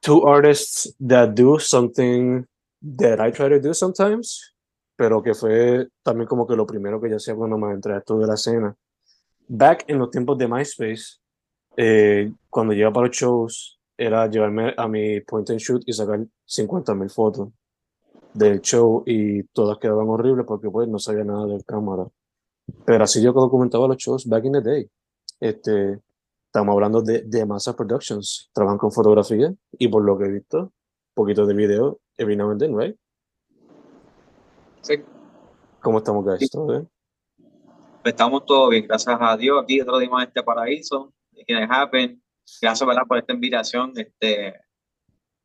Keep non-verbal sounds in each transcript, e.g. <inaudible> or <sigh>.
two artists that do something that I try to do sometimes, pero que fue también como que lo primero que yo hacía cuando me entré a esto de la escena. Back en los tiempos de MySpace, eh, cuando llegaba para los shows, era llevarme a mi point and shoot y sacar 50.000 fotos del show y todas quedaban horribles porque pues no sabía nada de cámara. Pero así yo documentaba los shows back in the day. Este, estamos hablando de, de Massa Productions. Trabajan con fotografía y por lo que he visto, un poquito de video every now and then, right? Sí. ¿Cómo estamos, guys? ¿Todo bien? Estamos todos bien, gracias a Dios. Aquí otro día más en este paraíso. It happen. Gracias ¿verdad? por esta invitación. Este,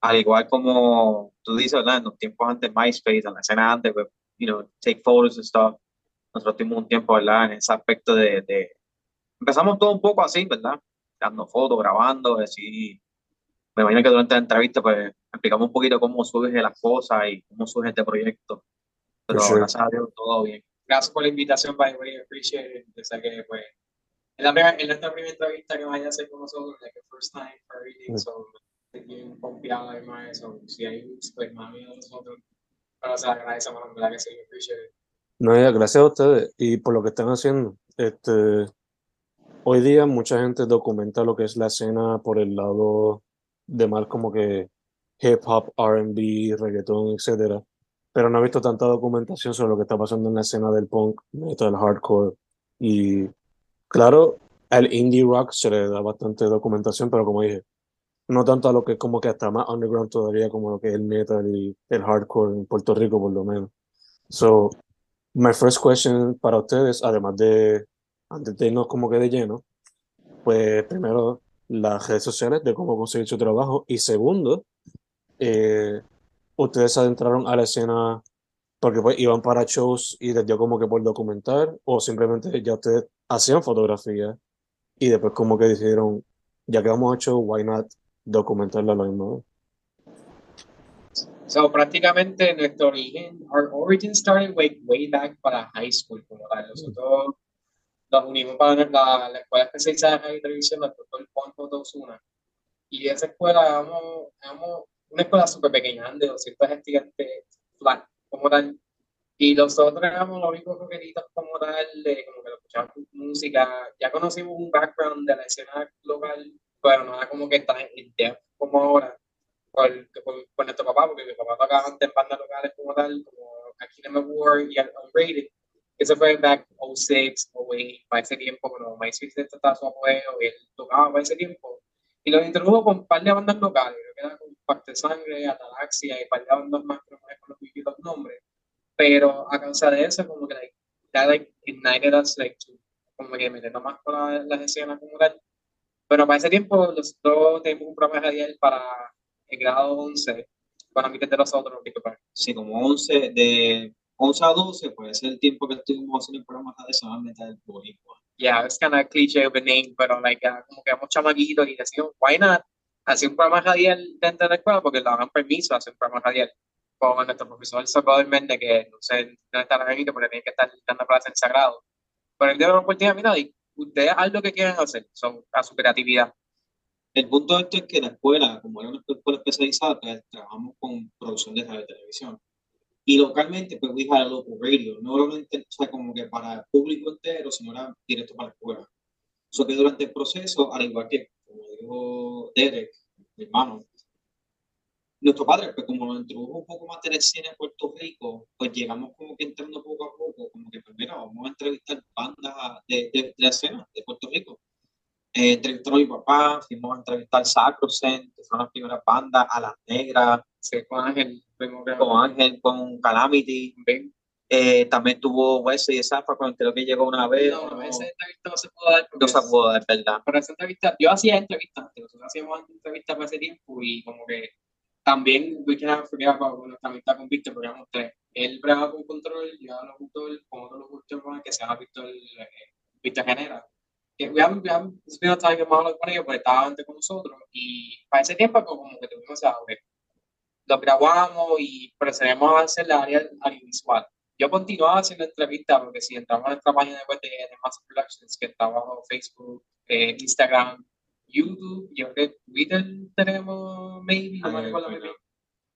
al igual como tú dices, ¿verdad? En los tiempos antes MySpace, en la escena antes, pues, you know, take photos and stuff. Nosotros tuvimos un tiempo, ¿verdad? En ese aspecto de, de... Empezamos todo un poco así, ¿verdad? Dando fotos, grabando, así. Me imagino que durante la entrevista, pues, explicamos un poquito cómo surge las cosas y cómo surge este proyecto. Pero For sure. gracias a Dios, todo bien. Gracias por la invitación, by the way, appreciate it. Yo sé que, pues, es la primera, es nuestra primera entrevista que vaya a hacer con nosotros, like, the first time for everything, so, estoy bien confiado, además, so, si hay, pues, más miedo de nosotros, pero se agradecemos, en verdad que sí, appreciate it. No, ya, gracias a ustedes y por lo que están haciendo. Este, hoy día mucha gente documenta lo que es la escena por el lado de más como que hip hop, R&B, reggaetón, etcétera. Pero no he visto tanta documentación sobre lo que está pasando en la escena del punk, metal, hardcore. Y claro, al indie rock se le da bastante documentación, pero como dije, no tanto a lo que es como que hasta más underground todavía como lo que es el metal y el hardcore en Puerto Rico por lo menos. So, My first question para ustedes, además de, antes de irnos como que de lleno, pues primero las redes sociales de cómo conseguir su trabajo y segundo, eh, ustedes se adentraron a la escena porque pues iban para shows y les dio como que por documentar o simplemente ya ustedes hacían fotografía y después como que decidieron, ya que vamos a show, why not documentarla a la misma? So, prácticamente nuestro origen, our origin started way, way back para high school, como tal. Nosotros nos unimos para la, la escuela especializada de radio y televisión, la doctor Juan. Osuna. Y esa escuela, éramos, una escuela súper pequeña, de 200 estudiantes, flat, como tal. Y nosotros éramos los únicos rockeritos como tal, de como que lo escuchábamos música. Ya conocimos un background de la escena local, pero era como que tan depth como ahora por, por, por nuestro papá, porque mi papá tocaba antes en bandas locales como tal, como aquí en Award y Unrated. Eso fue back 06, 08, para ese tiempo, cuando MySpace estaba su apogeo, y él tocaba para ese tiempo. Y lo introdujo con un par de bandas locales, creo que era con Pacto de Sangre, Atalaxia y un par de bandas más, que no acuerdo muy bien los nombres. Pero a causa de eso, como que like, that like ignited us like to, como que meternos más con la- las escenas como tal. Pero para ese tiempo nosotros teníamos un programa radial para el grado 11, para mí que de los otros, disculpa. Sí, como 11, de 11 a 12, pues es el tiempo que estuvimos haciendo el programa de Semana Metal Boricua. Yeah, it's kind of cliche of a name, pero like, uh, como que éramos chamaquitos y decíamos, why not? hacía un programa radial dentro de la escuela porque le daban permiso a hacer un programa radial con nuestro profesor Socorro Méndez, que no sé dónde está gente porque tenía que estar dando clases en sagrado. Pero él dio la oportunidad, mira, y ustedes haz lo que quieran hacer, son a su creatividad. El punto de esto es que la escuela, como era una escuela especializada, pues, trabajamos con producción de radio y televisión. Y localmente, pues, we had a local radio. No solamente, o sea, como que para el público entero, sino era directo para la escuela. Eso que durante el proceso, al igual que, como dijo Derek, mi hermano, nuestro padre, pues como nos introdujo un poco más del cine en Puerto Rico, pues llegamos como que entrando poco a poco, como que, pues vamos a entrevistar bandas de, de, de la escena de Puerto Rico eh, entrevistaron a mi papá, fuimos a entrevistar Sacrosen, que fueron las primeras bandas, a las negras, con Ángel, con Ángel, con Calamity. Eh, también tuvo Wesley y Zafa, con creo que llegó una vez. No, esa entrevista no se pudo dar. No se pudo dar, ¿verdad? Pero esa entrevista, yo hacía entrevistas, nosotros hacíamos entrevistas para ese tiempo y como que también, we can have about nuestra amistad con Víctor, porque éramos tres. Él brava con control, yo hablo control, con otro locutor que se llama Víctor, eh, Víctor Genera que we haven't, we haven't que hemos hablado con ellos, porque estaba antes con nosotros, y para ese tiempo como que tuvimos lo grabamos y procedemos a hacer la área audiovisual. Yo continuaba haciendo entrevistas, porque si entramos a nuestra página web de, Master Productions, que está bajo Facebook, eh, Instagram, YouTube, yo creo que Twitter tenemos, maybe, no me bien.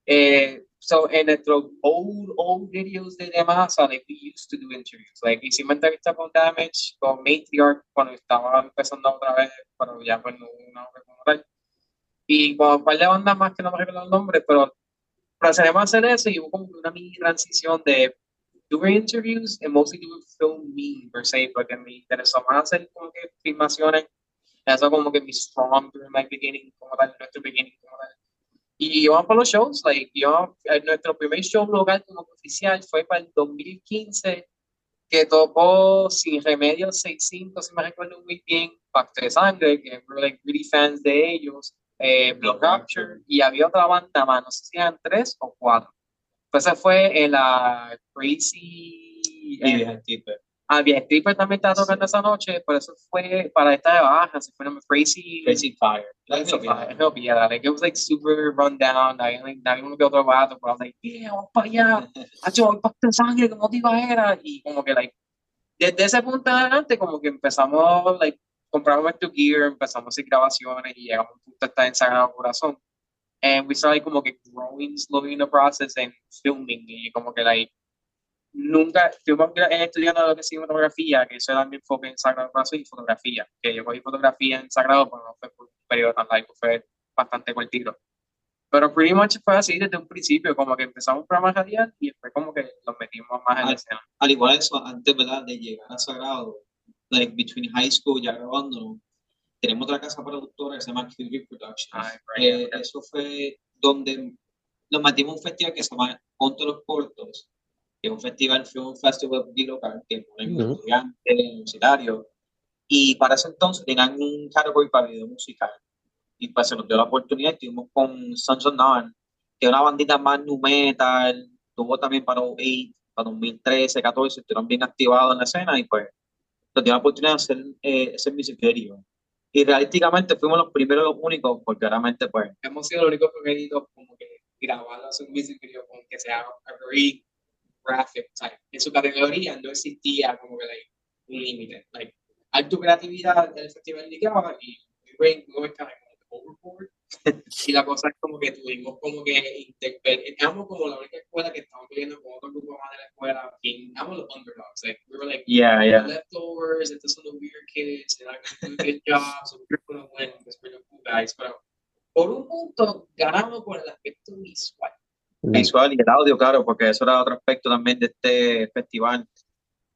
Eh, so in nuestros old old videos de Demasa, like we used to do interviews, like hicimos entrevistas con Damage, con Matriarch cuando estaba empezando otra vez, pero ya pues no una como tal. Y con un par de bandas más que no me recuerdo el nombre, pero procedemos a hacer eso y hubo como una mini transición de doing interviews and mostly doing filming per se, porque me interesó más hacer como que filmaciones, eso como que mi strong during my beginning, como tal, nuestro beginning, como tal. Y íbamos para los shows, like, yo, nuestro primer show local como oficial fue para el 2015, que tocó Sin Remedio 6.5, si me recuerdo muy bien, Pacto de Sangre, que fueron like, really fans de ellos, eh, Blood Rapture, y había otra banda más, no sé si eran tres o cuatro. Pues esa fue en la Crazy... Eh, Ah, bien, Stripper también estaba tocando esa noche, por eso fue para esta de baja, se fue Crazy, Crazy Fire. Crazy Fire, no, yeah, like it was like super run down, había like, había uno que otro vato, pero I was like, yeah, vamos para allá, <laughs> hacho, pacto de sangre, como motiva era, y como que like, desde ese punto adelante, como que empezamos, like, compramos nuestro gear, empezamos a hacer grabaciones y llegamos a un punto de estar en Sagrado Corazón. And we started como que growing slowly in the process and filming, y como que like, nunca, estuvimos estudiando lo que es cinematografía, que eso era mi enfoque en Sagrado Corazón y fotografía, que yo cogí fotografía en Sagrado, pero no fue por un periodo tan largo, fue bastante cortito. Pero pretty much fue así desde un principio, como que empezamos un programa radial y después como que nos metimos más en al, la escena. Al igual eso, antes ¿verdad? de llegar a Sagrado, like between high school, ya grabando, tenemos otra casa productora que se llama QV Productions. Ay, right, Eh, eso fue donde nos metimos un festival que se llama Ponte los Cortos, que es un festival, fue un festival local que ponen Ujú. estudiantes, universitarios, y para ese entonces tenían un category para video musical. Y pues se nos dio la oportunidad, estuvimos con Sons of None, que es una bandita más nu metal, tuvo también para 2008, para 2013, 14, estuvieron bien activados en la escena y pues nos dio la oportunidad de hacer eh, ese music video. Y realísticamente fuimos los primeros, los únicos, porque realmente pues Hemos sido los únicos pequeñitos como que hacer un music video como que sea very graphic type. En su categoría no existía como que like, un límite. Like, hay tu creatividad en el festival de Nicaragua y we went kind of overboard. <laughs> y la cosa es como que tuvimos como que interpel- éramos como la única escuela que estábamos peleando con otro grupo más de la escuela y éramos los underdogs like, we were like yeah, the leftovers estos son los weird kids they're not do a good <laughs> job so we're gonna win because we're the cool guys. Pero por un punto ganamos por el aspecto visual. Visual y el audio, claro, porque eso era otro aspecto también de este festival,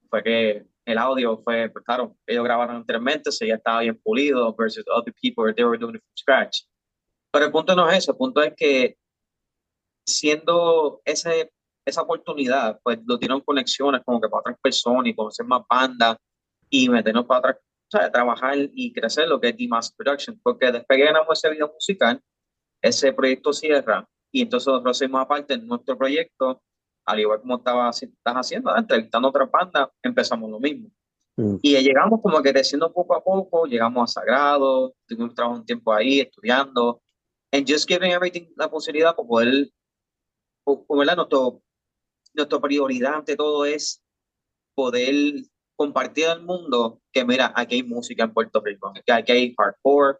fue que el audio fue, pues claro, ellos grabaron anteriormente, se ya estaba bien pulido versus other people, they were doing it from scratch. Pero el punto no es eso, el punto es que siendo ese, esa oportunidad, pues lo dieron conexiones como que para otras personas y conocer más bandas y meternos para otras, o sea, trabajar y crecer lo que es D-Mass Production, porque después que ganamos ese video musical, ese proyecto cierra y entonces nosotros hacemos aparte en nuestro proyecto, al igual como estaba, estás haciendo, entrevistando a otras bandas, empezamos lo mismo. Mm. Y llegamos como que creciendo poco a poco, llegamos a Sagrado, tuvimos trabajo un tiempo ahí estudiando, and just giving everything la posibilidad para poder, ¿verdad? Nuestro, nuestra prioridad ante todo es poder compartir al mundo que mira, aquí hay música en Puerto Rico, aquí hay hardcore,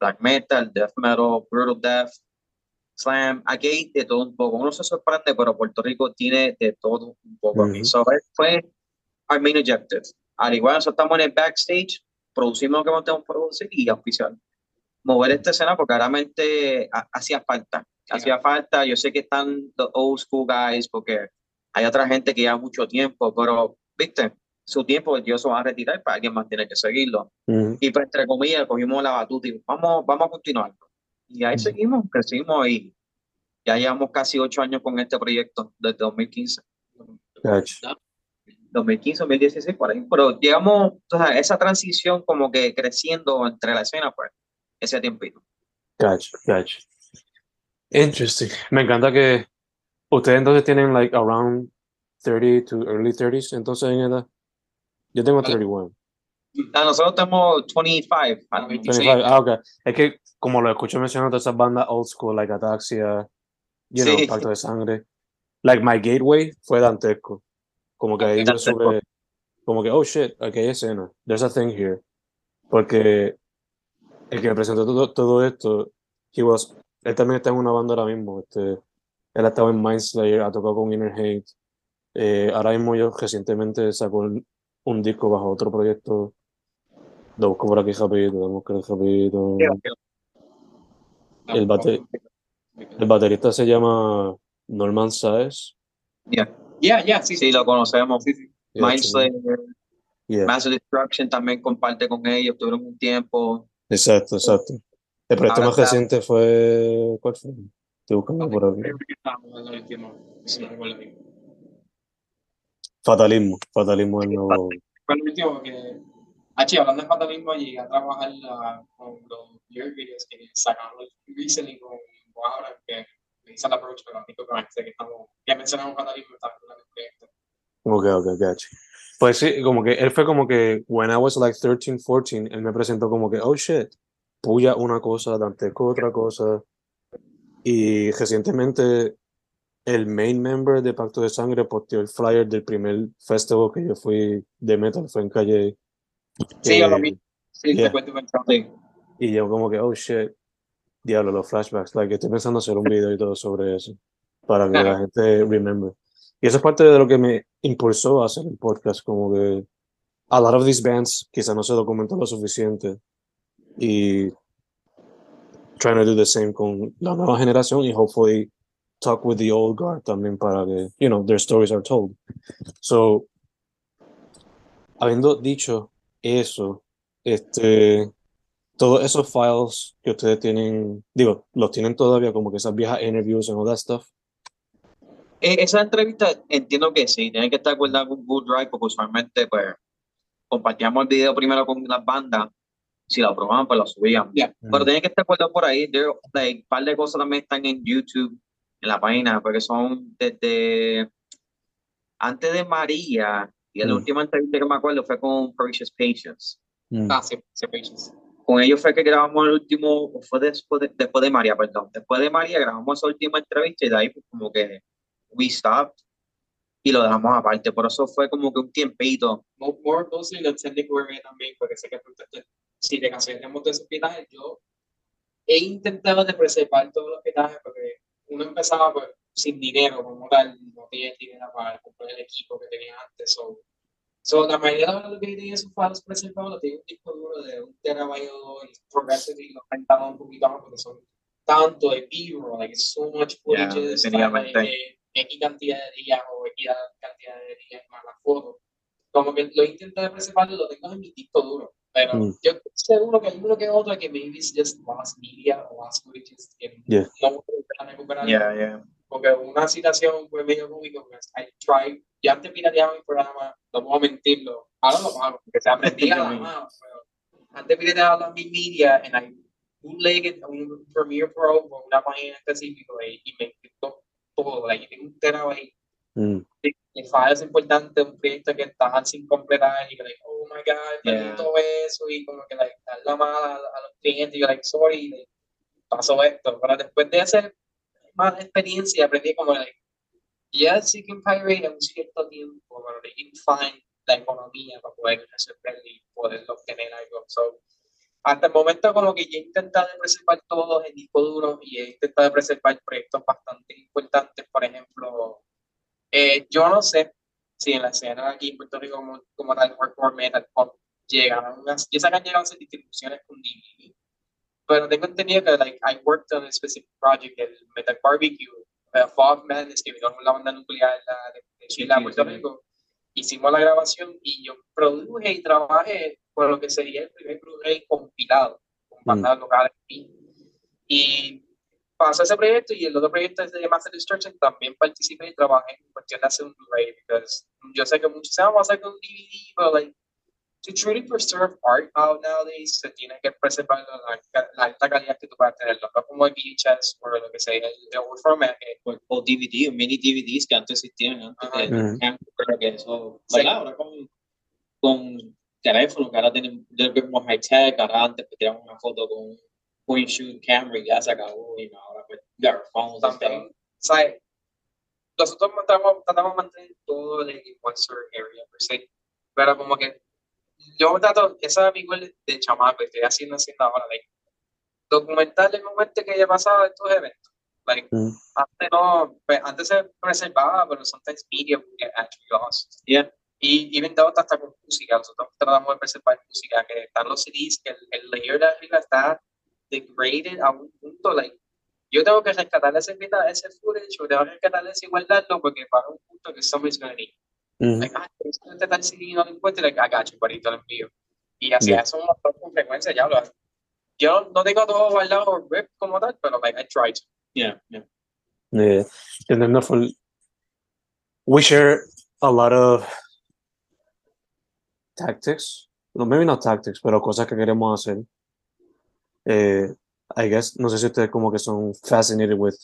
black metal, death metal, brutal death, slam, aquí hay de todo un poco. Uno se sorprende, pero Puerto Rico tiene de todo un poco. Ujú. So, fue our main objective. Al igual, nosotros estamos en el backstage, producimos lo que tenemos que producir y oficial. Mover esta escena porque ha- hacía falta. Hacía falta. Yo sé que están los old school guys porque hay otra gente que lleva mucho tiempo, pero, viste, su tiempo ellos se van a retirar para alguien más tiene que seguirlo. Ujú. Y pues, entre comillas, cogimos la batuta y vamos, vamos a continuar. Y ahí Ujú. seguimos, crecimos y ya llevamos casi ocho años con este proyecto desde 2015. Gotcha. 2015, 2016, por ahí. Pero llegamos, o sea, esa transición como que creciendo entre la escena, pues, ese tiempito. Gotcha, gotcha. Interesting. Me encanta que ustedes entonces tienen like around 30 to early 30s, entonces en edad. Yo tengo 31. Ah, nosotros tenemos 25. ah, 25. Ah, ok. Es que como lo escucho mencionando todas esas bandas old school, like Ataxia, you know, Sí. Pacto de Sangre. Like my gateway fue Dantesco. Como que ahí yo supe, como que, oh shit, aquí hay escena. There's a thing here. Porque el que me presentó todo, todo esto, he was, él también está en una banda ahora mismo. Este, él ha estado en Mindslayer, ha tocado con Inner Hate. Eh, ahora mismo yo recientemente sacó un, disco bajo otro proyecto. Lo busco por aquí rapidito, lo busco rapidito. El bate- El baterista se llama Norman Saez. Yeah. Yeah, yeah, sí, Sí, lo conocemos. Sí, sí. Mindslayer. Massive Destruction también comparte con ellos, tuvieron un tiempo. Exacto, exacto. El proyecto más reciente fue. ¿Cuál fue? Estoy buscando por aquí. Fatalismo. Fatalismo es el nuevo. Fue el último que, H, hablando de fatalismo, llegué a trabajar la- con los videos que sacamos recently con ahora que me hizo la approach, pero me dice que estamos, ya mencionamos fatalismo, estamos en el proyecto. Ok, ok, gotcha. Pues sí, como que él fue como que, when I was like 13, 14, él me presentó como que, oh shit, Puya una cosa, Dantesco otra cosa. Y recientemente el main member de Pacto de Sangre posteó el flyer del primer festival que yo fui de metal, fue en Calle. Sí, yo lo vi. Sí, Yeah. te cuento. Y yo como que, oh shit, diablo, los flashbacks. Like, estoy pensando hacer un video y todo sobre eso, para que la <laughs> gente remember. Y eso es parte de lo que me impulsó a hacer el podcast, como que a lot of these bands quizá no se documentan lo suficiente y trying to do the same con la nueva generación y hopefully talk with the old guard también para que, you know, their stories are told. So, habiendo dicho eso, este, todos esos files que ustedes tienen, digo, los tienen todavía como que esas viejas interviews and all that stuff. Eh, esa entrevista entiendo que sí, tiene que estar guardada con Good Drive porque usualmente pues compartíamos el video primero con las bandas, si lo aprobaban pues lo subían. Yeah. Pero tiene que estar guardado por ahí, there, like, un par de cosas también están en YouTube, en la página, porque son desde antes de María, y la Mm. última entrevista que me acuerdo fue con Precious Patience. Mm. Ah, sí, sí, patience. Con ellos fue que grabamos el último, o fue después de, después de María, perdón. Después de María grabamos esa última entrevista y de ahí pues, como que we stopped y lo dejamos aparte. Por eso fue como que un tiempito. More, closely lo técnico que también, porque sé que si de canciones tenemos todos esos pitajes, yo he intentado de preservar todos los pitajes porque uno empezaba pues, sin dinero, como tal, no tenía dinero para comprar el equipo que tenía antes. So, so, la mayoría de los que tenía esos files preservados, tenía un disco duro de un terabyte y progressive y los rentaba un poquito más porque son tanto de B-roll, like so much Yeah, footage, definitivamente. De X cantidad de días o X cantidad de días más las fotos. Como que lo intenté preservarlo, lo tengo en mi disco duro. Pero Mm. yo estoy seguro que hay uno que otro que maybe es just lost media o lost footage que Yeah. no puedo recuperar. Yeah, yeah. Porque una situación fue medio cómico, pues, I tried, yo antes pirateaba mi programa, no puedo mentirlo, ahora lo hago, porque se aprendía a <laughs> la mano, antes pirateaba mi media and I bootlegged un Premiere Pro o una página específica y, y me quitó todo, like, tengo un terabyte Mm. de files importantes, un proyecto que estaban sin completar y que, like, oh my god, perdí Yeah. todo eso y como que, like, dar la mala a, los clientes y yo, like, sorry, like, pasó esto, pero después de hacer más experiencia aprendí como, like, yes, you can pirate en un cierto tiempo, pero you can find la economía para poder resolver y poder obtener algo. So, hasta el momento como que yo he intentado preservar todos en disco duro y he intentado preservar proyectos bastante importantes, por ejemplo, eh, yo no sé si en la escena aquí en Puerto Rico como, como tal hardcore metal pop llegaron sé que han llegado a distribuciones con DVD, pero tengo entendido que like, I worked on a specific project, el Metal Barbecue, uh, Fog que vino la banda nuclear de, de Chile a Puerto Rico, hicimos la grabación y yo produje y trabajé por lo que sería el primer Blu-ray compilado, con bandas locales. Y pasó ese proyecto y el otro proyecto es de Master Destruction, también participé y trabajé en cuestión de hacer un Blu-ray, porque yo sé que muchos se van a hacer con un DVD, pero like, to truly preserve art out nowadays, se tiene que preservar la, la, alta calidad que tú puedas tener, no como el VHS o lo que sea, el de old format. O, o DVD, o mini DVDs que antes existían, antes uh -huh. de, creo que eso, ¿verdad? Ahora con, con teléfono, que ahora bit more high tech, ahora antes que tiraban una foto con un point shoot camera y ya se acabó, y ahora pues ya phones también. ¿sabes? Nosotros tratamos, tratamos de mantener todo el Monster area per se, pero como que yo trato, esa es mi goal de chamaco, estoy haciendo, haciendo ahora, like, documentar el momento que haya pasado estos eventos. Like, mm. antes no, pues, antes se preservaba, pero sometimes media would get actually lost. Yeah. Y even though hasta con música, nosotros tratamos de preservar música, que están los CDs, que el, el layer de arriba está degraded a un punto, like, yo tengo que rescatar ese, ese footage, o tengo que rescatar ese igualarlo, porque para un punto que somebody's gonna need. Mm. Like, ah, este tal CD no lo encuentro, like, I got you, parito, lo envío. Y así Yeah. eso un montón con frecuencia, ya lo hago. Yo no tengo todo guardado o rip como tal, pero like, I try to. Yeah, yeah. Yeah. And then for, we share a lot of tactics. No, maybe not tactics, pero cosas que queremos hacer. Eh, I guess, no sé si ustedes como que son fascinated with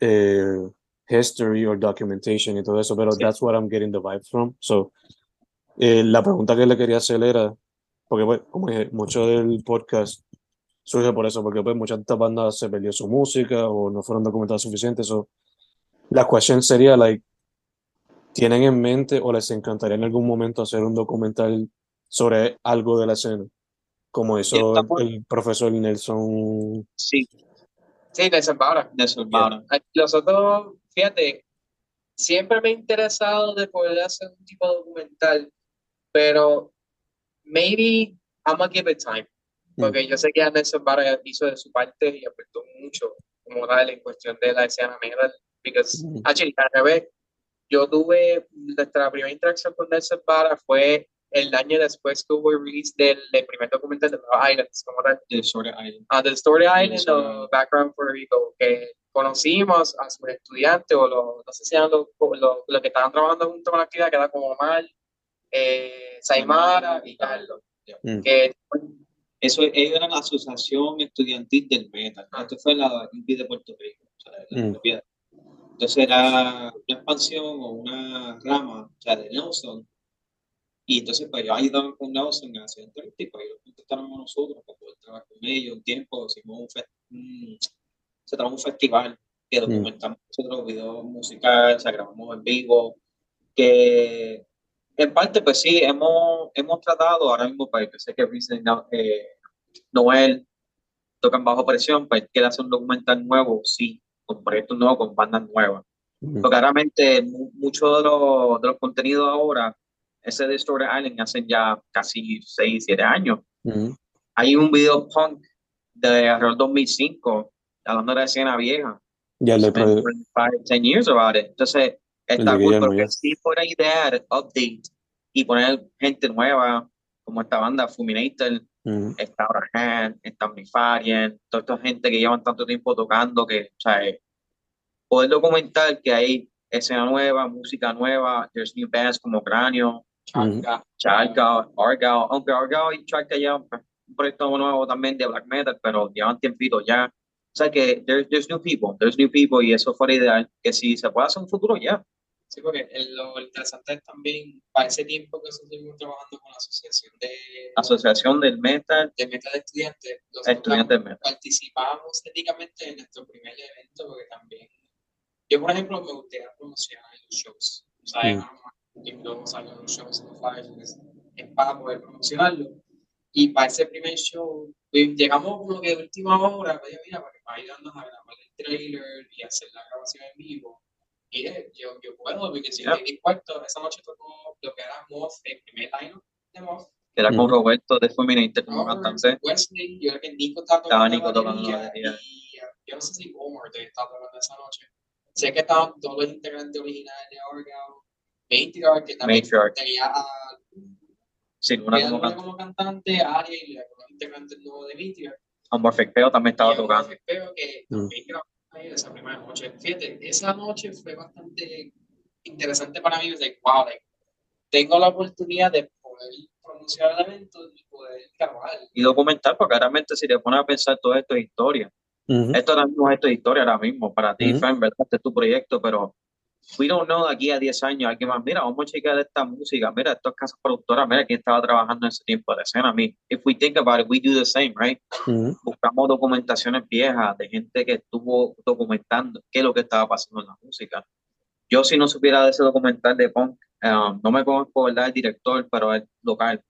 eh, history or documentation y todo eso, pero Sí. that's what I'm getting the vibes from. So, eh, la pregunta que le quería hacer era, porque pues, como dije, mucho del podcast surge por eso, porque pues muchas de estas bandas se perdió su música o no fueron documentadas suficientes. So, la cuestión sería, like, ¿tienen en mente o les encantaría en algún momento hacer un documental sobre algo de la escena? Como hizo el, profesor Nelson. Sí, Sí, Nelson Bauer. de eso, hermano. Nosotros, fíjate, siempre me he interesado de poder hacer un tipo de documental, pero maybe I'm gonna give it time. Porque yo sé que Nelson Bauer hizo de su parte y aportó mucho como tal en cuestión de la escena metal. Because, Ujú. actually, al revés, yo tuve nuestra primera interacción con Nelson Vara fue el año después que hubo el release del, del primer documental de Islands, como tal, De Sword Island. ah, del Story Island o Background Puerto Rico, que conocimos a sus estudiantes o los, no sé si eran los los- los que estaban trabajando junto con la actividad, que era como Omar, eh, Saimara y Carlos. Mm. Que Eso, ellos eran la Asociación Estudiantil del Metal. Ah. Esto fue en la UPI de Puerto Rico. o sea, la Mm. Entonces era una expansión o una rama o sea, de Nelson. Y entonces, pues yo ayudaba con Nelson a hacer entrevistas y pues ellos contactaron a nosotros para poder trabajar con ellos un tiempo. Hicimos un, un- se un festival que documentamos nosotros, videos musicales, o sea, grabamos en vivo. Que en parte, pues sí, hemos, hemos tratado ahora mismo, pues yo sé que eh, Noel tocan bajo presión, pues quiere hacer un documental nuevo, sí, con proyectos nuevos, con bandas nuevas. Mm. Porque realmente mu- mucho de, los de los contenidos ahora, ese de Story Island, hacen ya casi 6, 7 años. Mm. Hay un video punk de alrededor 2005, hablando de la escena vieja. Ya le Spent 25, 10 years about it. Entonces, está cool, porque sí fuera idea de update y poner gente nueva, como esta banda Fulminator, Mm. está Abraham, está Omnifarian, toda esta gente que llevan tanto tiempo tocando que, o sea, eh, poder documentar que hay escena nueva, música nueva, there's new bands como Cráneo, Charca, Charca, Argyle, aunque Argyle y Charca ya un proyecto nuevo también de black metal, pero llevan tiempito ya. O sea que there- there's new people, there's new people y eso fuera ideal, que si se puede hacer un futuro ya. Sí, porque el- lo interesante es también, para ese tiempo que nosotros estuvimos trabajando con la Asociación de, Asociación del Metal, de Meta de Estudiantes, Estudiantes Metal. participábamos éticamente en nuestro primer evento, porque también, yo por ejemplo me gustaría promocionar los shows, o sea, Mm. y luego salen los shows en los flyers, es, para poder promocionarlo. Y para ese primer show, pues, llegamos como que de última hora, pues, mira, para, para ayudarnos a grabar el trailer y hacer la grabación en vivo. Eh, yo, yo puedo, porque si Yeah. me di cuarto, esa noche tocó lo que era Moth, el primer line de Moth. era con. Roberto de Fulminator como cantante. Wesley, yo creo que Nico estaba Estaba tocando Nico la tocando y eh, yo no sé si Omar estaba tocando esa noche. Sé que estaban todos los integrantes originales de Orgao, Matriarch, que también Matriarch. tenía a Sin una como como, cantante. cantante, Ariel y los integrantes nuevos de Matriarch. Amorphic Peo también estaba tocando. Creo que Mm. también grabó ahí esa primera noche. Fíjate, esa noche fue bastante interesante para mí. Like, wow, like, tengo la oportunidad de poder promocionar el evento y poder grabar. Y documentar, porque realmente si te pones a pensar todo esto es historia. Ujú. Esto ahora mismo es historia ahora mismo, para ti, Ujú. Fran, ¿verdad? Este es tu proyecto, pero we don't know de aquí a 10 años, alguien más, mira, vamos a chequear esta música, mira, estas casas productoras, mira, quién estaba trabajando en ese tiempo de escena. I mean, if we think about it, we do the same, right? Ujú. Buscamos documentaciones viejas de gente que estuvo documentando qué es lo que estaba pasando en la música. Yo si no supiera de ese documental de punk, um, no me conozco, ¿verdad? El director, pero es local.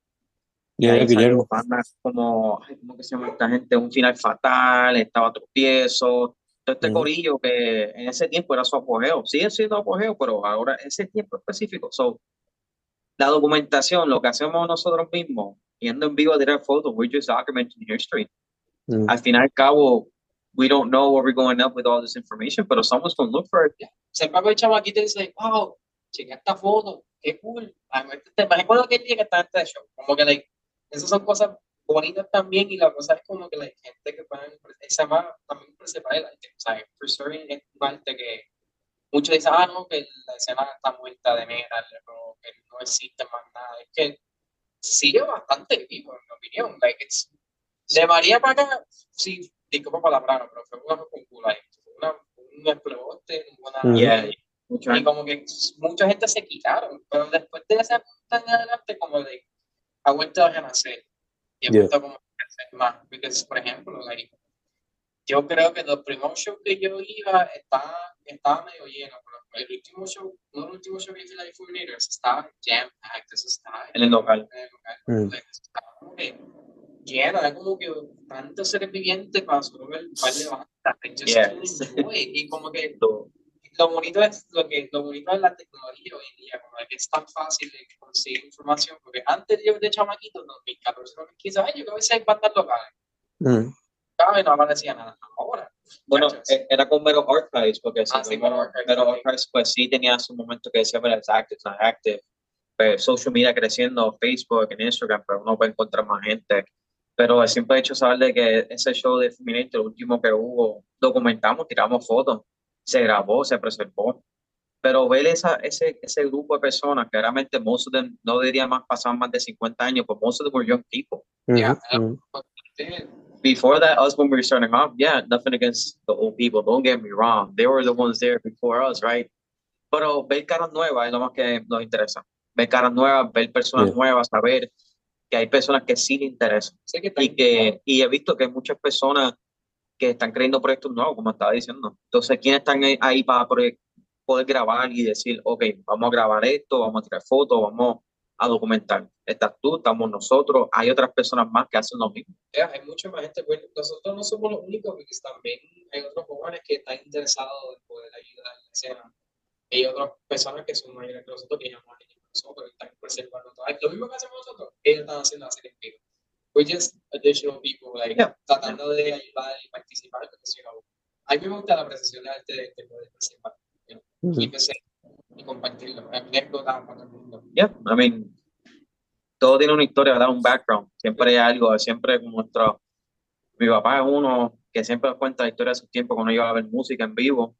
Y Ya, bandas como, ay, ¿cómo que se llama esta gente? Un final fatal, estaba tropiezo, todo este Ujú. corillo que en ese tiempo era su apogeo. Sigue siendo apogeo, pero ahora ese tiempo específico. So, la documentación, lo que hacemos nosotros mismos, yendo en vivo a tirar fotos, we're just documenting history. Ujú. Al final y al cabo, we don't know where we're going up with all this information, pero someone's going to look for it. Siempre veo chamaquito y dice, wow, chequea esta foto, qué cool. Te- me acuerdo que día que estaba en este show. Como que, like, esas son cosas bonitas también y la cosa es como que la gente que pueden, esa más también preservar el arte. O sea, preserving es un arte que muchos dicen, ah, no, que la escena está muerta de metal, o que no existe más nada. Es que sigue bastante vivo, en mi opinión. Like, it's, de María para acá, sí, disculpa palabra, pero fue una con culo una, un explote, una... Yeah, Y como que mucha gente se quitaron, pero después de ese punto en adelante, como de, ha vuelto a renacer. Y Yeah. vuelto como a crecer más. Porque, por ejemplo, like, yo creo que los primeros shows que yo iba estaba, estaba medio lleno. Pero el último show, no el último show que hice la Fulminators, estaba jam packed, eso estaba En el local. en el local. Mm. Like, estaba como que lleno, era como que tantos seres vivientes para solo ver un par de bandas. Yeah. Y como que <laughs> lo bonito es lo que lo bonito es la tecnología hoy en día, como que es tan fácil de conseguir información, porque antes yo de chamaquito, en 2014, 2015, ay, yo que a veces hay bandas locales, Ujú. cada vez no aparecía nada. Ahora, Bueno, muchachos, eh, era con Mero Archives, porque Ah, sí, Mero Archives. Archives, pues sí tenía su momento que decía, mira, it's active, it's not active. Pero social media creciendo, Facebook, en Instagram, pero uno puede encontrar más gente. Pero el simple hecho saber de que ese show de Fulminator, el último que hubo, documentamos, tiramos fotos, se grabó, se preservó. Pero ver esa, ese, ese grupo de personas, que realmente most of them, no diría más, pasaban más de 50 años, but most of them were young people. Yeah, sí, before that, us when we were starting off, yeah, nothing against the old people. Don't get me wrong; they were the ones there before us, right? Pero ver caras nuevas es lo más que nos interesa. Ver caras nuevas, ver personas Yeah. nuevas, saber que hay personas que sí le interesan sé que y que y he visto que hay muchas personas que están creyendo proyectos nuevos, como estaba diciendo. Entonces, ¿quiénes están ahí- para poder grabar y decir, ok, vamos a grabar esto, vamos a tirar fotos, vamos a documentar? Estás tú, estamos nosotros, hay otras personas más que hacen lo mismo. Hay mucha más gente. Bueno, nosotros no somos los únicos, porque también hay otros jóvenes que están interesados en poder ayudar en la escena. Hay otras personas que son mayores que nosotros, que más años que nosotros, y están preservando todo. Lo mismo que hacemos nosotros, ellos están haciendo hacer en vivo. We're just additional people, like, Yeah. tratando de ayudar y participar. Because, you know, a mí me gusta la apreciación de arte de, de poder participar, you know, Ujú. y, y compartirlo. Anécdotas para todo el mundo. Yeah, I mean, todo tiene una historia, ¿verdad? Un background. Siempre hay algo, siempre como nuestro. Mi papá es uno que siempre nos cuenta la historia de su tiempo cuando iba a ver música en vivo.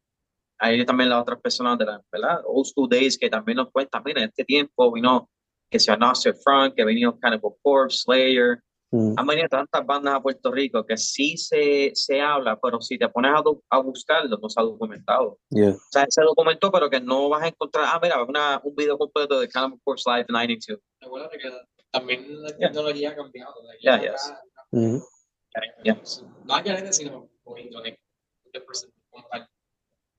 Hay también las otras personas de la, ¿verdad? Old School Days que también nos cuentan, mira, en este tiempo vino que sea Nasser Frank, que vino Cannibal Corpse, Slayer, Mm, Han venido tantas bandas a Puerto Rico que sí se, se habla, pero si te pones a, do- a buscarlo, no se ha documentado. yeah. O sea, se documentó, pero que no vas a encontrar, ah, mira, una, un video completo de Cannibal Corpse Live 92. Recuerda que también la Yeah. tecnología ha cambiado. de aquí Yeah, acá, yes. Mhm. Yeah. No hay gente, sino por internet.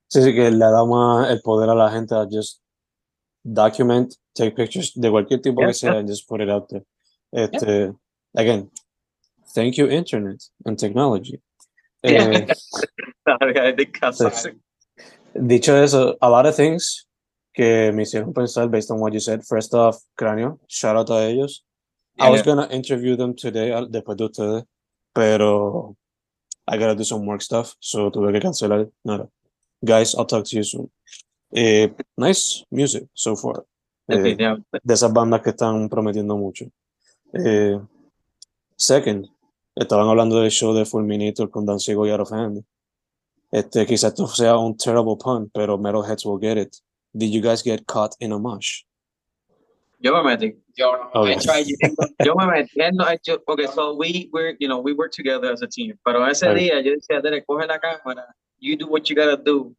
Sí, sí, que le da más el poder a la gente a just document, take pictures de cualquier tipo Yeah, que sea, and just put it out there. Este, again, thank you, internet and technology. <laughs> Eh. Sí. dicho eso, a lot of things que me hicieron pensar based on what you said. First off, Cráneo, shout out a ellos. I was gonna interview them today, después de ustedes, pero I gotta do some work stuff, so tuve que cancelar. Nada. Guys, I'll talk to you soon. Eh, nice music so far. Eh, de esas bandas que están prometiendo mucho. Eh, second, estaban hablando del show de Fulminator con Dan Siego y Out of Hand. Este, quizás esto sea un terrible pun, pero Metalheads will get it. Did you guys get caught in a mosh? Yo me metí. Yo Okay. I tried, <laughs> yo me metí. no- yo- okay, so we were, you know, we were together as a team. Pero ese día yo decía, Dere, coge la cámara. You do what you gotta do.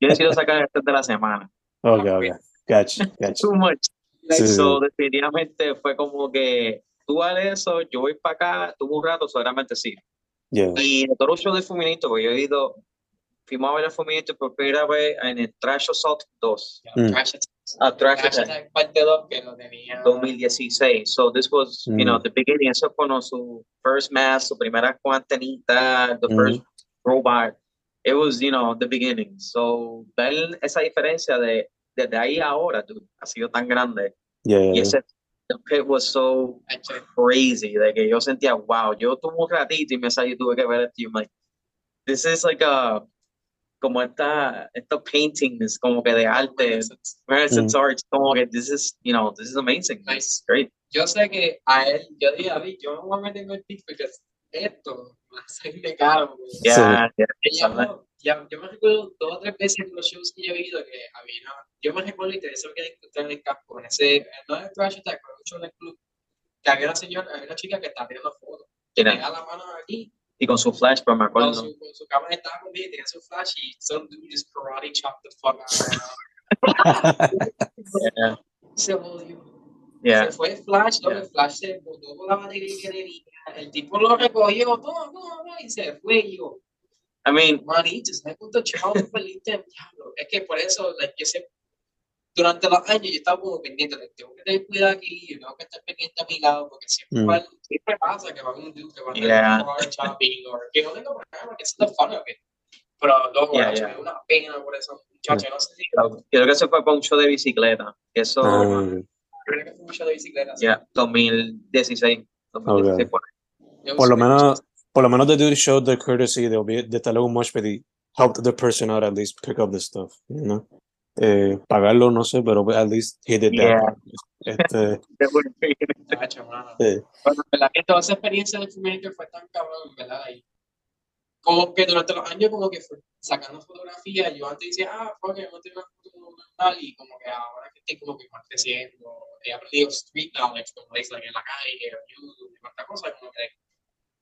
Yo decido sacar este de la semana. Okay, okay. Gotcha, gotcha. <laughs> Too much. Sí, sí, So, sí. definitivamente fue como que tú haces eso, yo voy para acá, tuve un rato, seguramente sí. Yeah. Y el show de Fuminito, porque yo he ido, fuimos a ver a Fuminito por primera vez en el Trash Assault 2. Mm. Trash Attack. A Trash Trash Attack parte 2 que lo tenía. 2016. So this was, you know, Mm. the beginning. Eso fue cuando su first mask, su primera cuantanita, the Mm. first robot. It was, you know, the beginning. So ver esa diferencia de desde ahí a ahora, dude, ha sido tan grande. Yeah, yeah, Y ese the pit was so crazy, de que yo sentía, wow, yo tuve un ratito y me salí, tuve que ver esto y I'm like, this is like a, como esta, estos paintings como que de arte, Renaissance Mm. art, como que this is, you know, this is amazing, Nice. it's great. yo sé que a él, yo dije, David, yo no voy a meter en el porque esto me hace de caro. Yeah, yeah, Ya, no, yo me recuerdo dos o tres veces en los shows que yo he ido que había, yo me recuerdo y te eso que encontré en el campo, en ese, no en el Trash Attack, pero mucho en el club, que había una señora, había una chica que estaba tirando fotos, Yeah. tenía la mano aquí, Y con su flash, pero me acuerdo. con su, con su cámara estaba conmigo, y tenía su flash y some dude just karate chopped the fuck out <laughs> Se jodió. yeah, Se fue el flash, ¿no? Yeah. el flash se botó con la batería que tenía, el tipo lo recogió, todo, todo, y se fue y yo, I mean, manitos, chavo, perdiste el diablo. Es que por eso, like, yo sé, durante los años yo estaba como pendiente, like, tengo que tener cuidado aquí, yo tengo que estar pendiente a mi lado, porque siempre, Mm. va- siempre pasa que va un dude que va a estar Yeah. car chopping, o que no tengo problema, que eso es the fun of it. Pero luego, Yeah, yeah. una pena por eso, muchacho, no sé si creo que se fue para un show de bicicleta, que eso, Ah, creo que fue mucho de bicicleta. sí. yeah, 2016, 2016 por ahí. Yo por lo menos, por lo menos the dude showed the courtesy de, de un mosh pit y helped the person out at least pick up the stuff, you know? Eh, pagarlo no sé, pero at least he did that. Yeah. part. Este, <laughs> mano. eh, Bueno, en verdad que toda esa experiencia de Fuminator fue tan cabrón, ¿verdad? Y como que durante los años, como que fue sacando fotografías, yo antes decía, ah, fuck, it, no tengo una foto normal, y como que ahora que estoy como que más creciendo, he aprendido street knowledge, como dice, like, en la calle, en YouTube, y cuantas cosas, como que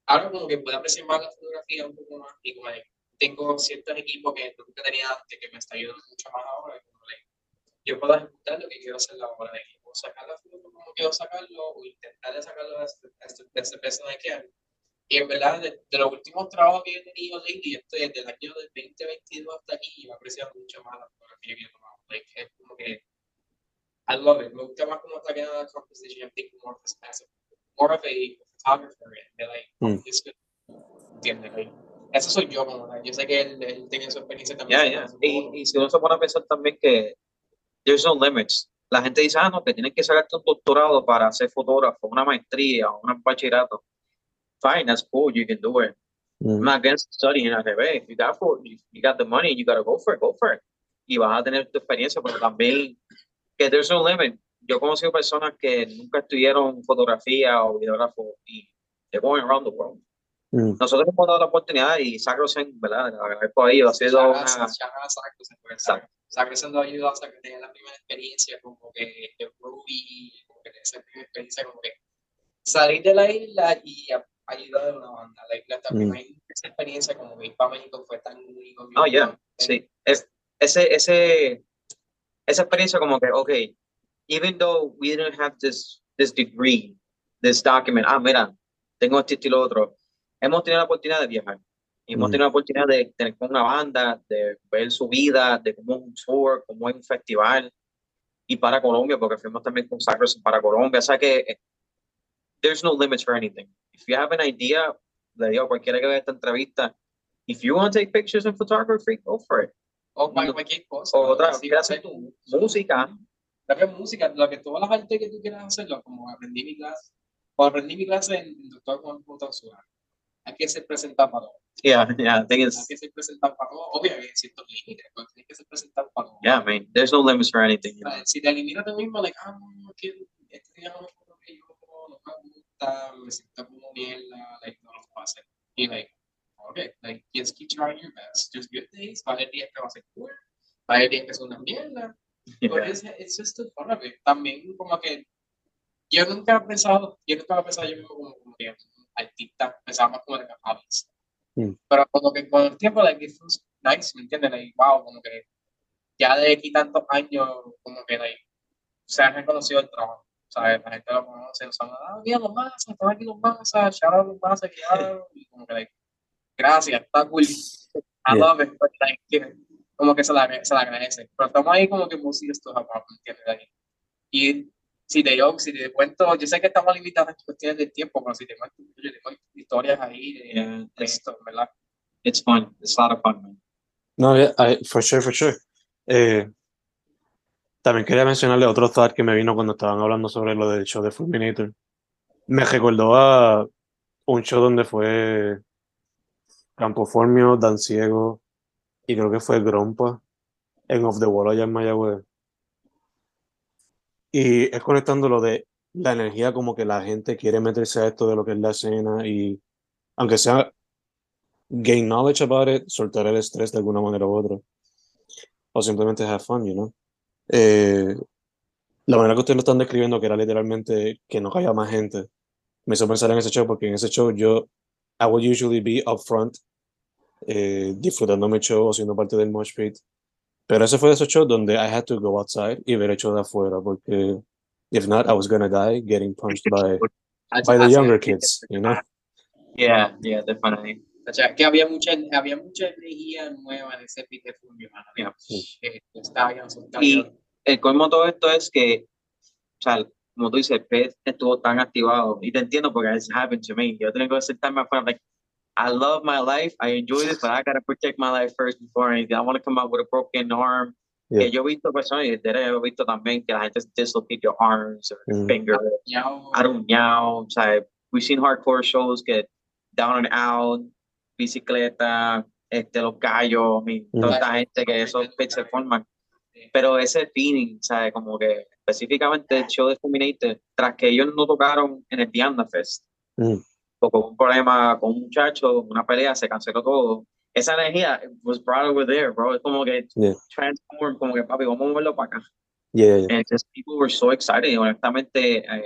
ahora como que puedo apreciar más la fotografía un poco más, y como tengo ciertos equipos que nunca tenía antes, que me está ayudando mucho más ahora, y yo puedo ejecutar lo que quiero hacer ahora, de que puedo sacar la foto como quiero sacarlo, o intentar de sacarlo de este, de este, de este peso de que y en verdad, de, de los últimos trabajos que he tenido lately, estoy desde el año del 2022 hasta aquí, yo he apreciado mucho más la fotografía que he tomado. Like, es como que, I love it. Me gusta más cómo está quedando la composition. I think more of a, more of a photographer. De like, Mm. it's good. ¿Entiendes? Like, eso soy yo, como tal. Yo sé que él, él tiene su experiencia también. Yeah, yeah. Y, y si uno se pone a pensar también que there's no limits. La gente dice, ah, no, que tienes que sacarte un doctorado para ser fotógrafo, una maestría o un bachillerato. Fine, that's cool, you can do it. mm, I'm not against studying al revés. If you got, for, if you got the money, you gotta go for it, go for it. Y vas a tener tu experiencia, pero también que there's no limit. Yo he conocido personas que nunca estudiaron fotografía o videógrafo y they're going around the world. mm, Nosotros hemos dado la oportunidad y Sacrosen, ¿verdad? Le agradezco a ellos, ha sido una... Exacto. Sacrosen nos ayudó a sacar- tener la primera experiencia como que de Ruby, como que esa primera experiencia como que salir de la isla y a- ayudar a una banda. La Mm. también esa experiencia como que ir para México fue tan único. Oh, yeah, sí. Es, ese, ese, esa experiencia como que, okay, even though we didn't have this, this degree, this document, ah, mira, tengo este estilo otro, hemos tenido la oportunidad de viajar. Y hemos Mm. tenido la oportunidad de tener con una banda, de ver su vida, de cómo es un tour, cómo es un festival. Y para Colombia, porque fuimos también con Sacros para Colombia. O sea que eh, there's no limits for anything. If you have an idea, le digo a cualquiera que vea esta entrevista, if you want to take pictures and photography, go for it. O para cualquier cosa. O otra, Sí, quieres hacer hacer tu música, Lo que es música, lo que todas las artes que tú quieras hacerlo, como aprendí mi clase, o aprendí mi clase en en Doctor Juan Punta Osuna, hay que ser presentado para todo. yeah, yeah, I think Hay it's, que ser presentado para todo. Obviamente, hay ciertos límites, pero tienes que ser presentado para todo. yeah, man, there's no limits for anything. you know? Si te eliminas tú mismo, like, ah, no, que este día no me acuerdo que yo no me gusta, me siento como mierda, like, no lo hacer. Y, like, okay, like, just keep trying your best. Just good days, va a haber días que va a ser cool, va a haber días que son una mierda, <laughs> Yeah. Fun of it. También como que yo nunca he pensado, yo nunca he pensado yo mismo como, como que artista, pensaba más como de hobbies. Mm. Pero como que con el tiempo, like, it feels nice, ¿me entiendes? Like, wow, como que ya de aquí tantos años, como que like, se ha reconocido el trabajo. ¿Sabes? La gente lo conoce, o sea, ah, mira los masas, están aquí los masas, shout out los hagan, y como que like, gracias, está cool. <laughs> I Yeah. love it, but like, como que se la, se la agradece. Pero estamos ahí como que música esto ¿me entiendes? Like, y si te, yo, si te cuento, yo sé que estamos limitados en cuestiones de tiempo, pero si te cuento, yo tengo historias ahí de, Yeah, esto, ¿verdad? it's fun. It's a lot of fun, man. No, yeah, I- for sure, for sure. Eh, también quería mencionarle otro thought que me vino cuando estaban hablando sobre lo del show de Fulminator. Me recordó a un show donde fue Campo Formio, Dan Ciego y creo que fue Grompa en Off the Wall allá en Mayagüez. Y es conectando lo de la energía, como que la gente quiere meterse a esto de lo que es la escena y aunque sea gain knowledge about it, soltar el estrés de alguna manera u otra. O simplemente have fun, you know. Eh, la manera que ustedes lo están describiendo, que era literalmente que no caiga más gente, me hizo pensar en ese show, porque en ese show yo, I would usually be up front, eh, disfrutando mi show o siendo parte del mosh pit. Pero ese fue de esos shows donde I had to go outside y ver el show de afuera, porque if not, I was gonna die getting punched <laughs> by, by the younger kids, you know. Yeah, yeah, definitely. O sea, que había mucha, había mucha energía nueva en ese pique fulmio, mano. Yeah. Eh, Estaba bien, estaba Y el colmo de todo esto es que, o sea, como tú dices, el pez estuvo tan activado, y te entiendo porque it's happened to me. Yo tengo que sentarme afuera, like, I love my life, I enjoy this, but I gotta protect my life first before anything. I want to come out with a broken arm. Yeah. Que yo he visto personas, y he visto también que la gente dislocate your arms or Mm. finger, Ya, aruñado, o sea, we've seen hardcore shows get down and out, bicicleta, este, los gallos, I mean, Mm. toda esta gente que esos pits se forman. Pero ese feeling, ¿sabes? Como que específicamente el show de Fulminator, tras que ellos no tocaron en el Diana Fest, Mm. Porque hubo un problema con un muchacho, una pelea, se canceló todo. Esa energía was brought over there, bro. Es como que Yeah. transform, como que papi, vamos a moverlo para acá. Yeah, yeah. And just people were so excited. Y honestamente, eh,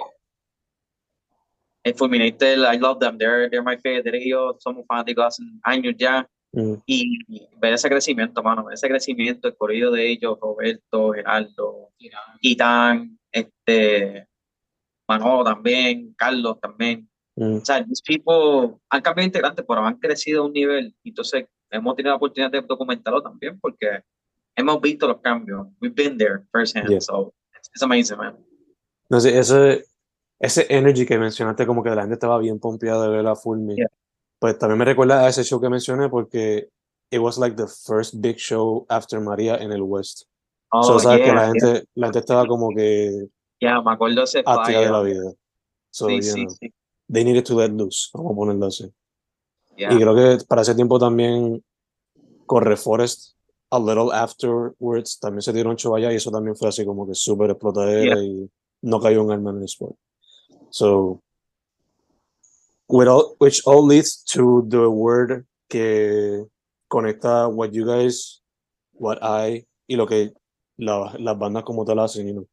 el Fulminator, I love them. They're, they're my favorite. Ellos somos fanáticos hace años ya. Mm. Y ver ese crecimiento, mano, ver ese crecimiento, el corrido de ellos, Roberto, Gerardo, Titán, este, Manolo también, Carlos también. Mm. O sea, these people han cambiado integrantes, pero han crecido a un nivel. Entonces, hemos tenido la oportunidad de documentarlo también porque hemos visto los cambios. We've been there firsthand. Yeah. So, it's, it's amazing, man. No sé, ese, ese energy que mencionaste, como que la gente estaba bien pompeada de ver a Fulmi. Yeah. Pues también me recuerda a ese show que mencioné porque it was like the first big show after María en el West. Oh, so, sabes que yeah, la yeah, gente, la gente estaba como que yeah, me acuerdo ese de la vida. So, Sí, sí, know, sí. They needed to let loose, vamos a ponerlo así. Yeah. Y creo que para ese tiempo también Corre Forest, a little afterwards, también se dieron allá y eso también fue así como que súper explotadera y no cayó un alma en el sport. So, all, which all leads to the word que conecta what you guys, what I y lo que la- las bandas como tal hacen, you know.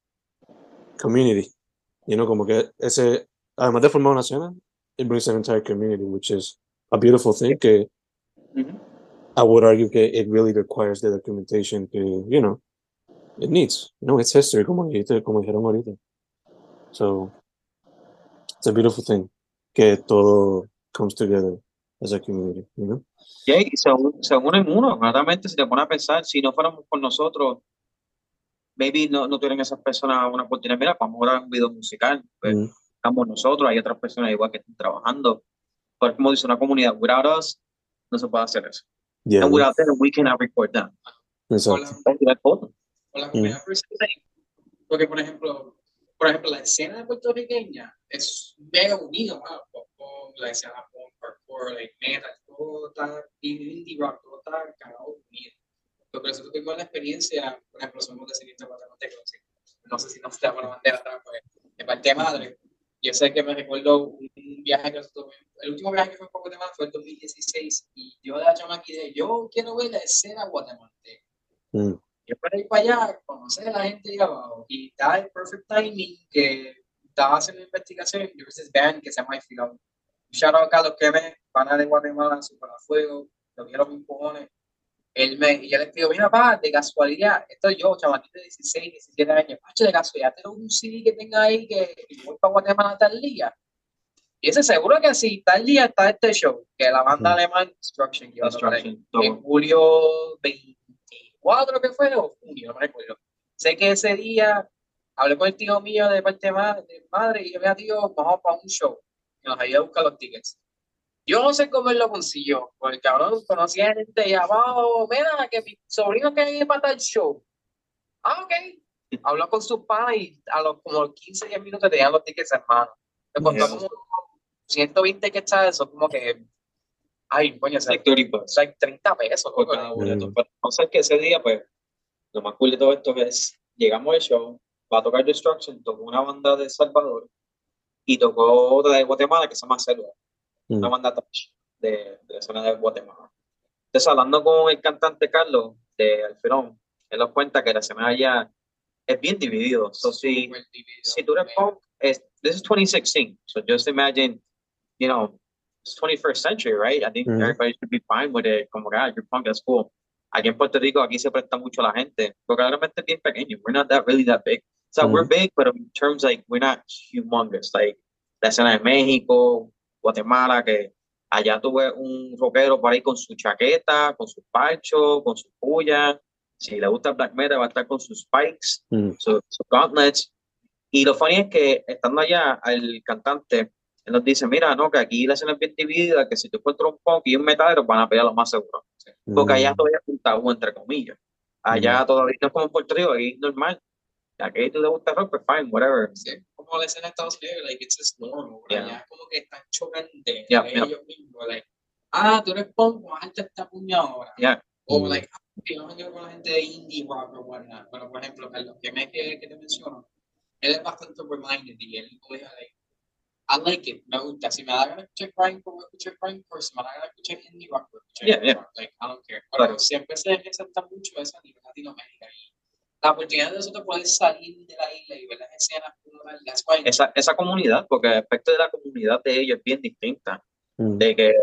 Community. You know, como que ese además de formar una escena, it brings an entire community, which is a beautiful thing. Que Ujú. I would argue que it really requires the documentation que, you know, it needs. You know, it's history, como, dijiste, como dijeron ahorita. So, it's a beautiful thing que todo comes together as a community, you know? Y ahí se, se unen uno, realmente si te pones a pensar, si no fuéramos por nosotros, maybe no, no tuvieran esas personas una oportunidad, mira, vamos a un video musical, pues, Mm. Estamos nosotros, hay otras personas igual que están trabajando, pero como dice una comunidad, without us, no se puede hacer eso. Yeah, And without them, we cannot record them. exacto. Con la comunidad. Porque, por ejemplo, por ejemplo, la escena puertorriqueña es mega unida, ¿no? Con- con la escena punk, hardcore, like metal, todo está, indie rock, todo está cagado unido. Pero por eso tengo la experiencia, por ejemplo, somos descendientes guatemaltecos, no sé si nos da la bandera atrás, pues, de parte de madre. Yo sé que me recuerdo un viaje que nosotros el último viaje que fue a Guatemala fue el 2016, y yo de la chamaquilla, yo quiero ver la escena guatemalteca Mm. yo para ir para allá, conocer a la gente de abajo y da el perfect timing que estaba haciendo investigación. Yo this band que se llama Ifilón. Shout out a Carlos Queme, pana de Guatemala, super a fuego, lo quiero mis cojones. Él me, y yo le pido, mira, pa, de casualidad, estoy yo, chavalito de 16, 17 años, macho, de casualidad, tengo un CD que tenga ahí que que voy para Guatemala tal día. Y ese seguro que sí, tal día está este show, que la banda Mm. alemán Destruction, Destruction, en julio 24 que fue o junio, no me recuerdo. Sé que ese día hablé con el tío mío de parte de madre y yo, mira tío, vamos para un show. Y nos ayudó a buscar los tickets. Yo no sé cómo él lo consiguió, porque el cabrón conocía gente y abajo, mira, que mi sobrino quiere ir para tal show. Ah, ok. Habló con sus padres y a los como 15, 10 minutos tenían los tickets en mano. Le costó Yeah. como 120 que está eso, como que, ay, coño, o sea, Like 30 bucks. like 30 pesos. por cada boleto. Mm. Pero entonces que ese día, pues, lo más cool de todo esto es, llegamos al show, va a tocar Destruction, tocó una banda de Salvador y tocó otra de Guatemala que se llama Selva, una Mm. banda touch de, de la zona de Guatemala. Entonces, hablando con el cantante Carlos de Alferón, él nos cuenta que la escena allá es bien dividido. So, si, dividido. si tú eres punk, es, this is 2016, so just imagine, you know, it's 21st century, right? I think Mhm. everybody should be fine with it. Como que, ah, you're punk, that's cool. Aquí en Puerto Rico, aquí se presta mucho la gente, porque realmente es bien pequeño. We're not that really that big. So we're big, but in terms like, we're not humongous. Like, la escena de México, Guatemala, que allá tú ves un rockero por ahí con su chaqueta, con su parcho, con su puya. Si le gusta el black metal, va a estar con sus spikes, Mm. sus, sus gauntlets. Y lo funny es que estando allá, el cantante, él nos dice, mira, no, que aquí la escena es bien dividida, que si tú encuentras un punk y un metalero, van a pelear lo más seguro. Porque allá Mm. todavía es un tabú, entre comillas. Allá todavía no es como en Puerto Rico, ahí es normal. Aquí tú te gusta rock, pues fine, whatever. Sí, como la escena de Estados Unidos, like, it's just normal. Yeah. Yeah. como que están chocando Yeah, entre yeah. ellos mismos. Like, ah, tú eres punk, pues hazte esta puña ahora. O, like, ah, yo me con la gente de indie rock o whatnot. Pero, por ejemplo, Carlos, que, me, que, que te menciono, él es bastante reminded y él like, I like it, me gusta. Si me da ganas de escuchar grindcore, voy a escuchar grindcore. Si me da ganas de escuchar indie rock, voy a escuchar Yeah, indie yeah. rock. Like, I don't care. Pero Claro. siempre se resalta mucho eso a nivel Latinoamérica. Y la oportunidad de nosotros poder salir de la isla y ver las escenas Esa, esa comunidad, porque el aspecto de la comunidad de ellos es bien distinta. Mm. De que,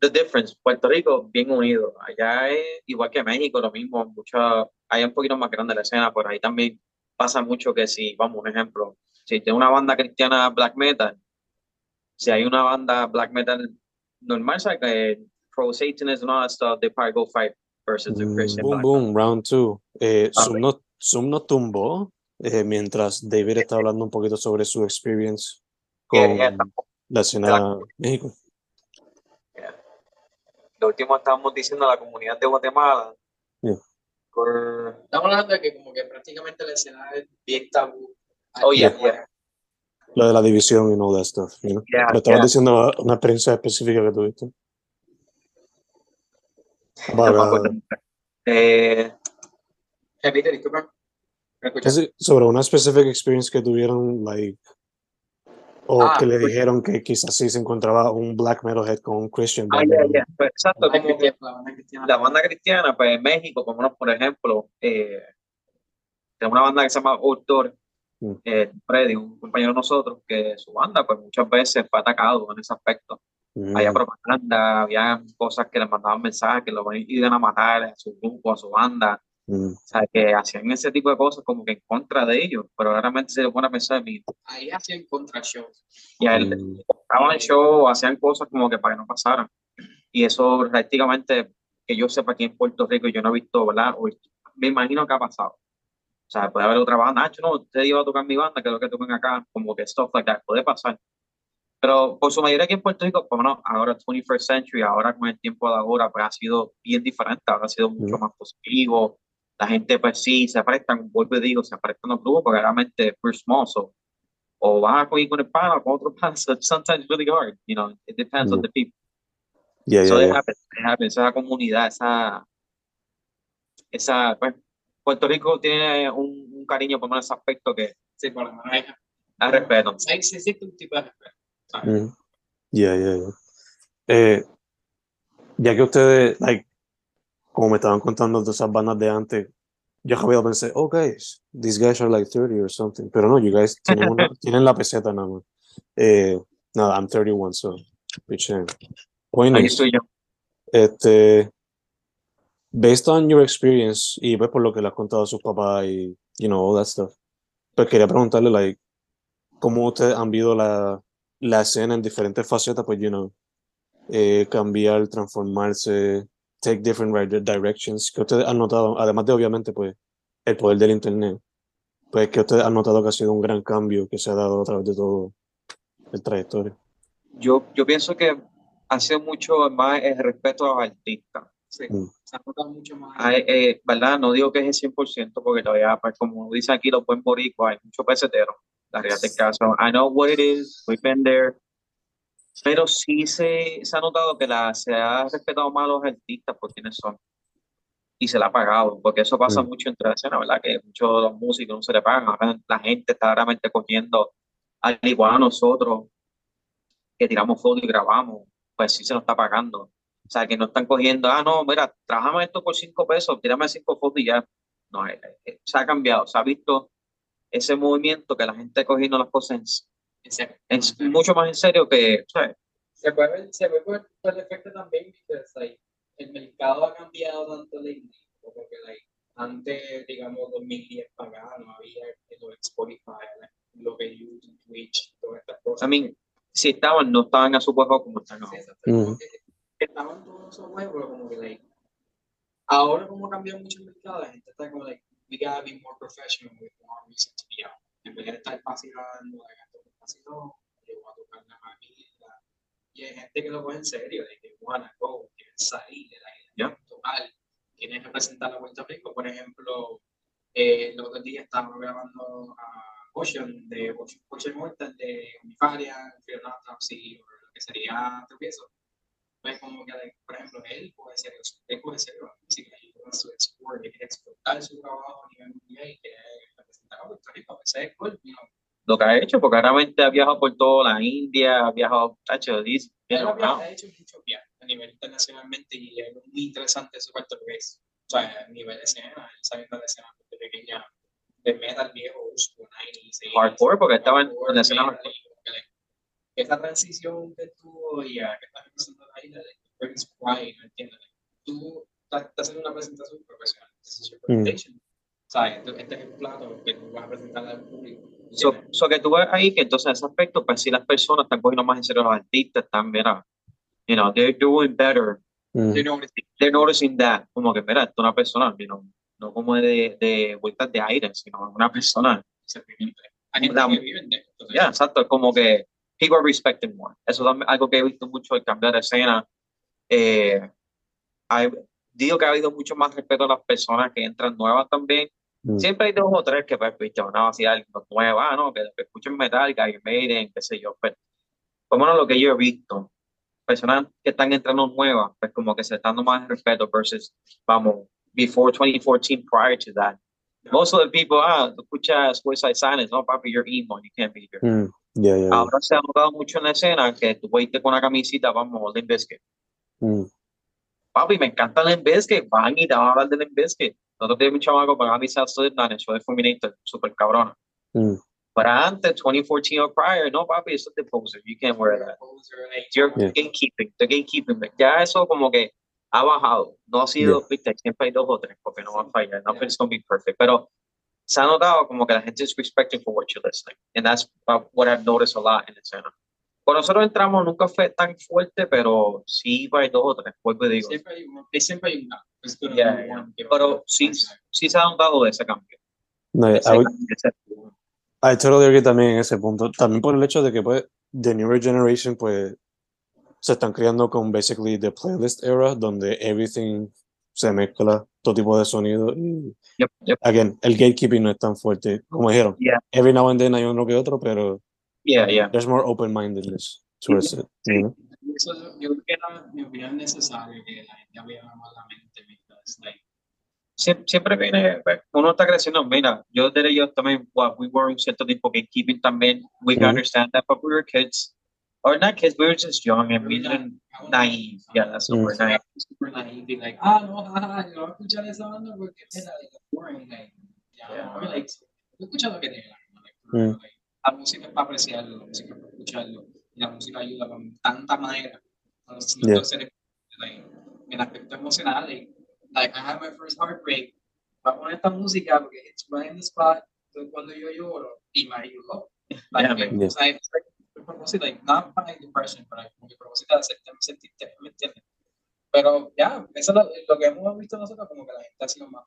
the difference, Puerto Rico bien unido. Allá es igual que México, lo mismo. Mucha, hay un poquito más grande la escena, por ahí también pasa mucho que si, vamos, un ejemplo, si tiene una banda cristiana black metal, si hay una banda black metal normal, o que pro Satanism and all that stuff, they probably go fight versus the Mm, Christian Boom, boom, round two. Eh, Ah, Zoom, no, Zoom no tumbó eh, mientras David está hablando un poquito sobre su experience con Yeah, yeah, la escena México. Lo último estábamos diciendo a la comunidad de Guatemala. Yeah. por- Estamos hablando de que como que prácticamente la escena es bien tabú. Oh, yeah, Aquí, yeah. Lo de la división y all that stuff. You know? Yeah, Pero estabas yeah. diciendo una experiencia específica que tuviste. Para. Eh, casi sobre una specific experience que tuvieron, like, o Ah, que le pues- dijeron que quizás sí se encontraba un black metalhead con un Christian ah, yeah, yeah. Pues, exacto, La cristiana, banda cristiana. la banda cristiana, pues en México, como por ejemplo, eh, tenemos una banda que se llama Autor, Mm. eh, Freddy, un compañero de nosotros, que su banda, pues muchas veces fue atacado en ese aspecto. Había Mm, propaganda, había cosas que les mandaban mensajes que lo iban a matar a su grupo, a su banda. mm, O sea, que hacían ese tipo de cosas como que en contra de ellos, pero realmente se le pone a pensar, y Ahí hacían contra shows. a él mm, estaban en show, hacían cosas como que para que no pasaran. Y eso prácticamente, que yo sepa aquí en Puerto Rico, yo no he visto, ¿verdad? O me imagino que ha pasado. O sea, puede haber otra banda, Nacho, no, usted iba a tocar mi banda, que es lo que tocan acá, como que stuff like that, puede pasar. Pero por su mayoría aquí en Puerto Rico, por lo menos ahora 21st century, ahora con el tiempo de ahora, pues ha sido bien diferente, ahora ha sido mucho Mm. más positivo. La gente, pues sí, se prestan, vuelvo y digo, se prestan los grupos, porque realmente we're small, so, o vas a coger con el pan o con otro pan, <laughs> so sometimes really hard, you know, it depends on Mm. the people. yeah, So yeah, it yeah. happens, it happens, esa comunidad, esa, esa, pues, Puerto Rico tiene un, un cariño por ese aspecto que Sí, por lo menos respeto. hay, sí existe un tipo de respeto. Mm. Yeah, yeah, yeah. Eh, ya que ustedes, like, como me estaban contando de esas bandas de antes, yo rápido pensé, oh, guys, these guys are like 30 or something. Pero no, you guys <laughs> tienen, una- tienen la peseta nada más. Eh, nada, I'm 31, so, eh. Point Aquí estoy yo. este, based on your experience y pues por lo que le has contado a sus papás y, you know, all that stuff, pues quería preguntarle, like, cómo ustedes han visto la, la escena en diferentes facetas, pues, you know, eh, cambiar, transformarse, take different directions, que ustedes han notado, además de obviamente, pues, el poder del internet, pues, que ustedes han notado que ha sido un gran cambio que se ha dado a través de todo el trayectoria. Yo, yo pienso que ha sido mucho más el respeto a los artistas. Sí, Mm. se ha notado mucho más. Hay, eh, ¿Verdad? No digo que es el 100% porque todavía, pues, como dicen aquí los buen boricuas, hay mucho pesetero. La realidad del caso, I know what it is, we've been there. Pero sí se, se ha notado que la, se ha respetado más a los artistas por quienes son. Y se la ha pagado, porque eso pasa Mm. mucho entre la escena, ¿verdad? Que muchos de los músicos no se le pagan. Ahora la gente está realmente cogiendo, al igual a nosotros, que tiramos fotos y grabamos, pues sí se nos está pagando. O sea, que no están cogiendo, ah, no, mira, trabajamos esto por cinco pesos, tírame cinco fotos y ya. No, eh, eh, se ha cambiado, se ha visto ese movimiento que la gente cogiendo las cosas En en, en mucho más en serio que, ¿sabes? Se puede ver, se puede por el efecto también, porque like, el mercado ha cambiado tanto de porque like, antes, digamos, 2010 para acá, no había lo Spotify, lo que YouTube, Twitch, todas estas cosas. I mean, si estaban, no estaban a su juego como están Sí, ahora. como que estaban todos esos juegos, pero como que like, ahora como ha cambiado mucho el mercado, la gente está como like, we gotta be more professional with more reason to be out. En vez de estar vacilando, de esto me vaciló, yo voy a tocar la mamita. Y hay gente que lo coge en serio, de que wanna go, quieren salir de la idea de tocar, quieren representar a Puerto Rico. Por ejemplo, eh, los otros días estábamos grabando a Ocean, de Ocean, Ocean Mortal, de Unifaria, Fear Not Autopsy, o lo que sería Tropiezo. Pues como que, por ejemplo, él coge serio, él coge serio la música to explore, que quiere exportar su trabajo a nivel mundial y quiere representar a Puerto Rico, es cool, you know. Lo que ha hecho, porque realmente ha viajado por toda la India, ha viajado, tacho, dice, ha, hecho muchos viajes a nivel internacionalmente y es muy interesante su parte porque es, o sea, a nivel de escena, sabiendo de escena pequeña, de metal viejo, uso, 90s, 80s, Hardcore, porque estaba en la escena hardcore. que, esa transición que tuvo y a que está representando ahí, de brings pride, ¿me entiendes? Tú estás, haciendo una presentación profesional, this is your Mm. presentation. O sea, este, este es el plato que tú vas a presentar al público. So, so que tú ves ahí que entonces en ese aspecto, pues sí las personas están cogiendo más en serio a los artistas, están, mira, you know, they're doing better, Mm. You know, they're noticing that, como que, mira, esto es una persona, you know, no como de, de vueltas de aire, sino una persona. hay gente que de esto. Ya, exacto, es como que people are respecting more. Eso es algo que he visto mucho el cambiar de escena. Eh, hay- digo que ha habido mucho más respeto a las personas que entran nuevas también. Mm. Siempre hay dos o tres que, pues, viste, van a vacilar los nuevos, ah, no, que, que escuchen Metallica, Iron Maiden, qué sé yo. Pero, por lo menos lo que yo he visto, personas que están entrando nuevas, pues como que se están dando más respeto versus, vamos, before 2014, prior to that. Most of the people, ah, tú escuchas Suicide Silence, no, papi, you're emo, you can't be here. Mm. Yeah, yeah, yeah. Ahora se ha notado mucho en la escena que tú fuiste con una camisita, vamos, Limp Bizkit. Mm. Papi, me encanta Limp Bizkit, van y te van a hablar de Limp Bizkit. Nosotros tenemos un chamaco para camisa Slipknot en el show de Fulminator, súper cabrona. Mm. Para antes, 2014 or prior, no, papi, eso es de poser. You can't wear that. You're Yeah. gatekeeping, the gatekeeping. Ya eso como que ha bajado. No ha sido, viste, siempre hay dos o tres, porque no va a fallar. Nothing's gonna be perfect. Pero se ha notado como que la gente es respecting for what you're listening. And that's what I've noticed a lot in the escena. Cuando nosotros entramos nunca fue tan fuerte, pero sí hay dos o tres, vuelvo y digo. Siempre hay un, siempre hay un gap. It's gonna Yeah, be yeah. Pero sí, sí se ha notado ese cambio. No, Ese cambio, ese- I totally agree también en ese punto. También por el hecho de que pues, the newer generation pues se están criando con basically the playlist era donde everything se mezcla, todo tipo de sonido y Yep, yep. again, el gatekeeping no es tan fuerte como dijeron. Yeah. Every now and then hay uno que otro, pero Yeah, yeah. there's more open-mindedness towards it. you know? Eso yo creo que era mi opinión necesario que la gente abriera más la mente. because, like, Sie- Siempre viene, pues, uno está creciendo. Mira, yo de ellos también, well, we were un cierto tiempo gatekeeping también. We can Mhm. understand that, but we were kids. Or not kids, we were just young and we We're didn't naive. Yeah, that's the Mm. word, naive. super naive, y like, ah, no, <laughs> jaja, yo no voy a escuchar esa banda porque era like, boring, like, ya, Yeah. no, like, yo escucho lo que te dé la gana, like, Mm. like, la música es para apreciarlo, la música es para escucharlo, y la música ayuda con tanta manera, entonces, Yeah. entonces, like, en el aspecto emocional, like, like, I had my first heartbreak, voy a poner esta música porque it's right in the spot, entonces cuando yo lloro, y me ayudó, like, Yeah, man. o sea, like, a propósito, like, not by depression, pero como que a propósito de hacerte sentirte, ¿me entiendes? Pero ya, eso es lo, lo que hemos visto nosotros, como que la gente ha sido más.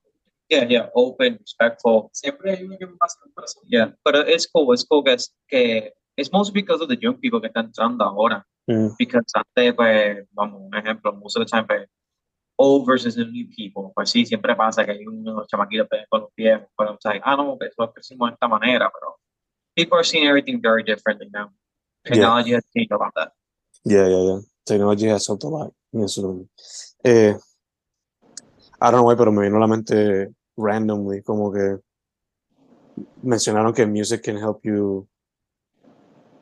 Yeah, yeah, open, respectful. Siempre hay uno que por eso. Yeah, pero it's cool, it's cool que, es- que it's mostly because of the young people que están entrando ahora. Mm. Because antes, pues, vamos, un ejemplo, most of the time, pues, old versus the new people. Pues sí, siempre pasa que hay unos chamaquitos con los pies, pero, o sea, ah, no, pues lo hicimos de esta manera, pero people are seeing everything very differently now. Yeah. Technology has changed about that. Yeah, yeah, yeah. Technology has helped a lot. también. Eh, I don't know why, pero me vino a la mente randomly, como que mencionaron que music can help you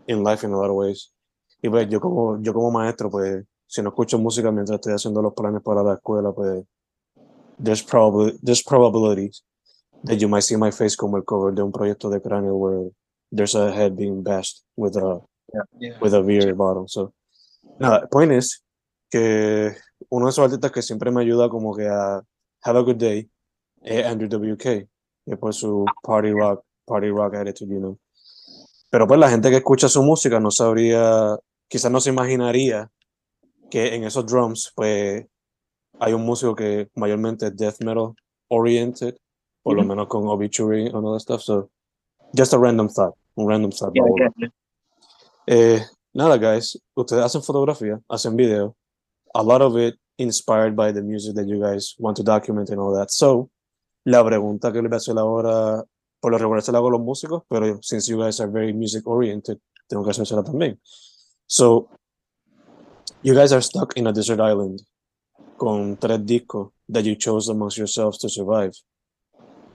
in life in a lot of ways. Y pues yo como, yo como maestro, pues si no escucho música mientras estoy haciendo los planes para la escuela, pues there's probably there's probabilities that you might see my face como el cover de un proyecto de cráneo where there's a head being bashed with a Yeah. with a beer bottle. So, nada, point is que uno de esos artistas que siempre me ayuda como que a have a good day es Andrew WK, que por su party rock, party rock attitude, you know. Pero pues la gente que escucha su música no sabría, quizás no se imaginaría que en esos drums, pues hay un músico que mayormente es death metal oriented, por lo Ujú. menos con Obituary and all that stuff. So, just a random thought, un random thought. Yeah, yeah. Eh, nada, guys, ustedes hacen fotografía, hacen video. A lot of it inspired by the music that you guys want to document and all that. So, la pregunta que les voy a hacer ahora, por lo regular se la hago a los músicos, pero since you guys are very music oriented, tengo que hacérsela también. So, you guys are stuck in a desert island con tres discos that you chose amongst yourselves to survive.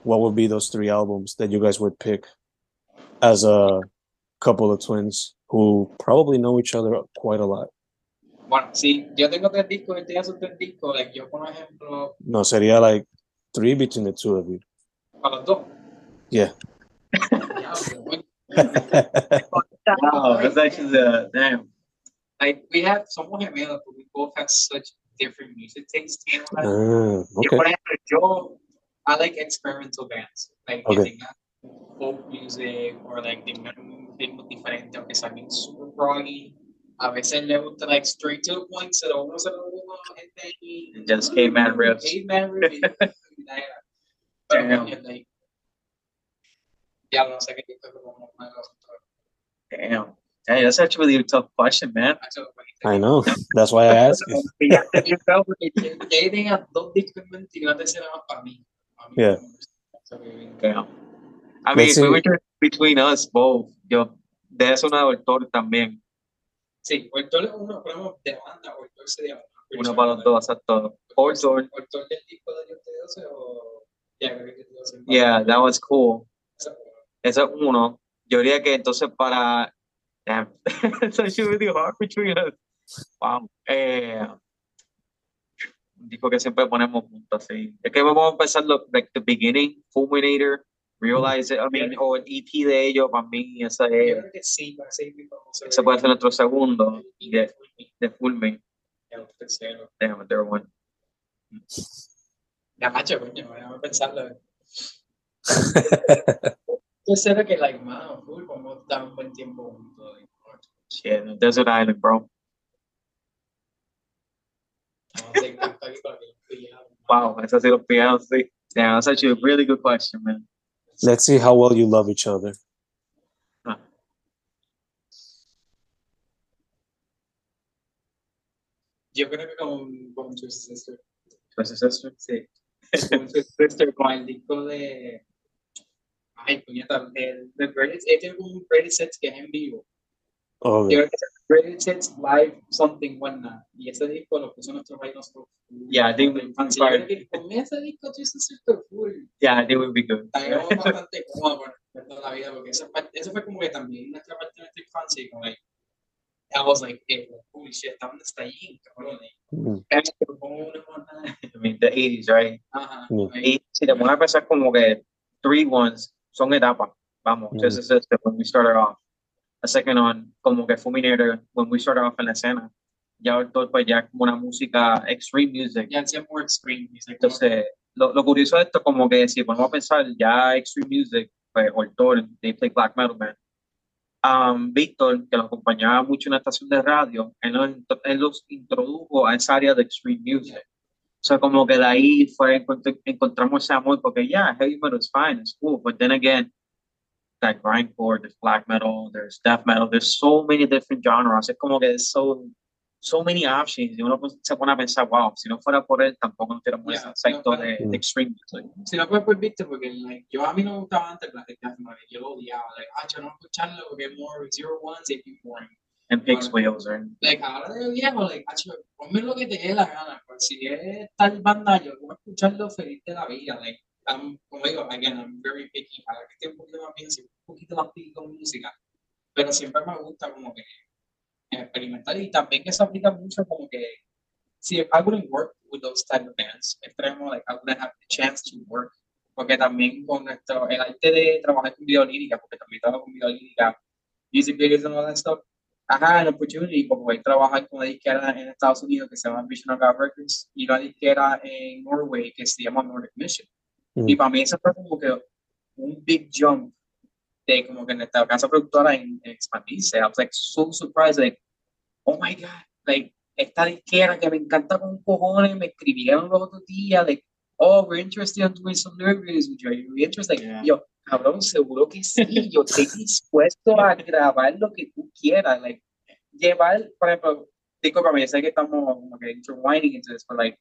What would be those three albums that you guys would pick as a couple of twins who probably know each other quite a lot. Bueno, sí, yo tengo tres discos, tiene sus tres discos. Like, yo, por ejemplo, No, sería like three between the two of you. para los dos. Yeah. Ya, pero bueno. Wow, <laughs> that's actually the, damn. like, we have, somos gemelos, but we both have such different music tastes. You know, like, Ah, Yo, okay. por ejemplo, yo, I like experimental bands, like que Okay. tengan folk music or like tengan ritmos diferentes, aunque sean bien super proggy. A veces le gusta like straight to the point, se lo uno se lo uno, gente ahí, Just caveman riffs. caveman riffs, y- y la era. Pero Damn. coño, like, ya no sé qué tipo de como una cosa. Damn. Hey, that's actually a tough question, man. Macho, pues, I know. That's why I asked you. Fíjate, yo creo que que- que ahí tenga dos discos en mente y una tercera más para mí. Para mí. Yeah. So, que- Damn. I mean, Let's if we see. were to- between us both, yo, de eso una de Doctor también. Sí, Ortol es uno, ponemos de banda, Ortol sería una. Uno para los dos, exacto. Ortol. Ortol del disco de Dios de 12 o. 12. Yeah, that was cool. Una. Eso es uno. Yo diría que entonces para. Damn. It's actually really hard between us. Wow. Eh, un disco que siempre ponemos juntos, sí. Es que vamos a empezar lo, like the beginning, Fulminator, Realize It, I mean, o el EP de ellos, para mí, Yo es- sí, a ese puede ser nuestro segundo Y de, de Fulmin. el tercero. Déjame, third one. La macho, coño, déjame pensarlo. Yo sé que, like, mano, full, como un buen tiempo juntos. Shit, Desert Island, bro. A. Wow, ha sido pillado, sí. Yeah, that's actually a really good question, man. Let's see how well you love each other. Ah. Yo creo que con, con Twisted Sister. Twisted Sister, sí. Con Twisted Sister, con el disco de. Ay, puñeta, el, el Greatest, este es un Greatest Hits que es en vivo. Oh, Yo creo que es el Greatest Hits Live Something Whatnot. Y ese disco lo puso nuestro rey nosotros. Yeah, they think we- Yo creo que con ese disco Twisted Sister full. Yeah, I think it would be good. Estábamos bastante cómodos con el resto de la vida, porque esa parte, eso fue como que también nuestra parte de nuestra infancia, y como like, I was like, eh, holy shit, ¿hasta dónde está allí, cabrón? mm, Pero como una jornada. I mean, the 80s, right? Ajá. Mm. like, Y si te pones a pensar como que three ones son etapas. Vamos, Mm. Twisted Sister, when we started off. The second one, como que Fulminator, when we started off en la escena. Ya todo pues ya como una música extreme music. Ya hacía more extreme music. Entonces, lo, lo curioso de esto, como que si ponemos a pensar ya Extreme Music, pues Hortor, they play Black Metal Man. Um, Víctor, que lo acompañaba mucho en la estación de radio, él los, él los introdujo a esa área de Extreme Music. O sea, como que de ahí fue, encontr- encontramos ese amor, porque ya, heavy metal is fine, it's cool, but then again, that grindcore, there's black metal, there's death metal, there's so many different genres, es como que there's so, so many options, y uno pues, se pone a pensar, wow, si no fuera por él, tampoco nos tuviéramos Yeah, ese sector no, de, de extreme music. Si no fue por Víctor, porque like, yo a mí no me gustaba antes Black Death Metal, yo lo odiaba. Like, ah, yo no escucharlo porque es more zero ones y es boring. And Pig's Bueno. Wheels, or Like, ahora de viejo, like, acho, ponme lo que te dé la gana. Pues si es tal banda, yo voy a escucharlo feliz de la vida. Like, I'm, como digo, again, I'm very picky. Para que esté un poquito más bien, un poquito más picky con música. Pero siempre me gusta como que experimentar y también eso aplica mucho como que si I wouldn't work with those type of bands, extremo, like I wouldn't have the chance to work. Porque también con nuestro, el arte de trabajar con video lírica, porque también trabajo con video lírica, music videos and all that stuff, I had an opportunity como de trabajar con una disquera en Estados Unidos que se llama Vision of God Records y una disquera en Norway que se llama Nordic Mission. Mm. Y para mí eso fue como que un big jump de como que nuestra casa productora en, en expandirse. I was like so surprised, like, oh my God, like, esta disquera que me encanta con cojones, me escribieron los otros días, like, oh, we're interested in doing some lyrics with you, are you interested? Yeah. yo, cabrón, seguro que sí, yo estoy <laughs> dispuesto a grabar lo que tú quieras, like, llevar, por ejemplo, discúlpame, yo sé que estamos como que intertwining into this, but like,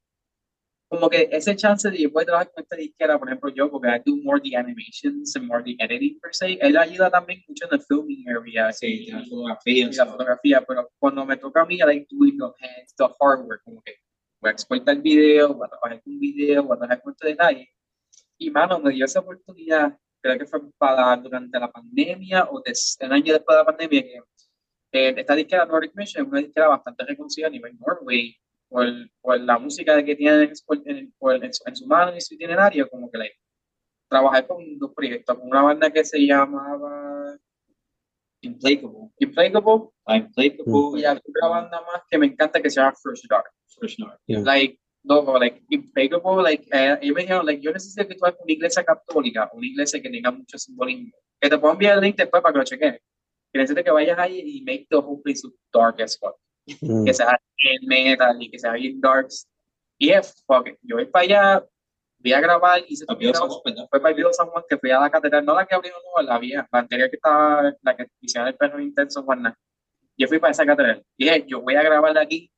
como que ese chance de yo poder trabajar con esta disquera, por ejemplo, yo, porque I do more the animations and more the editing per se, él ayuda también mucho en el filming area, Sí, y, la fotografía, y la fotografía, pero cuando me toca a mí, I like doing the hands, the hardware, como que voy a exportar el video, voy a trabajar con un video, voy a trabajar con este detalle, y mano, me dio esa oportunidad, creo que fue para durante la pandemia o des, el año después de la pandemia, que eh, esta disquera Nordic Mission es una disquera bastante reconocida a nivel Norway, por, por la música que tienen en, en, en su, en su mano y su itinerario, como que like, trabajé con dos proyectos, con una banda que se llamaba Implacable. Implacable, Implacable. y otra banda más que me encanta que se llama First Dark. First North. Yeah. Like, no, like, Implacable, like, eh, ellos me dijeron, like, yo necesito que tú hagas una iglesia católica, una iglesia que tenga mucho simbolismo. Que te puedo enviar el link después para que lo cheques. Que necesito que vayas ahí y make the whole place look dark as fuck. Mm. que sea en metal y que sea bien darks. Y es, fuck it, yo voy para allá, voy a grabar, esa grabado. voz, ¿verdad? Fue para el video San Juan, que fui a la catedral, no la que abrieron nueva, la vieja, la anterior que estaba, la que hicieron el perro intenso, Juan. Yo fui para esa catedral. Y dije, yo voy a grabar de aquí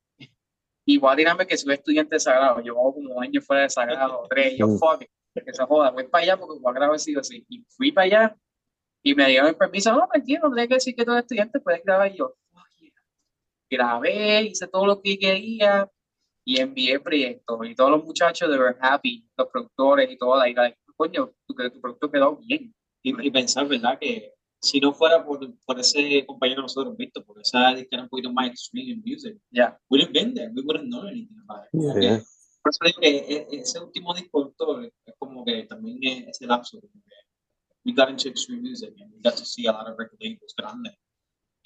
y voy a tirarme que soy estudiante de sagrado. Llevo como un año fuera de sagrado, <laughs> tres. Y yo, Mm. fuck it, que se joda, voy para allá porque voy a grabar sí o sí. Y fui para allá y me dieron el permiso. No, mentira, no tenés que decir que tú eres estudiante, puedes grabar. Y yo. Grabé, hice todo lo que quería y envié el proyecto. Y todos los muchachos, they were happy, los productores y todo. Like, like, coño, tu, tu producto quedó bien. Y, y pensar, ¿verdad? Que si no fuera por, por ese compañero de nosotros, Víctor, por esa disquera un poquito más extreme music, Ya. we wouldn't been there, we wouldn't know anything about it. Yeah, yeah. que- Por eso digo que ese último disco de Hortor es como que también es ese lapso. como que we got into extreme music and we got to see a lot of record labels grandes.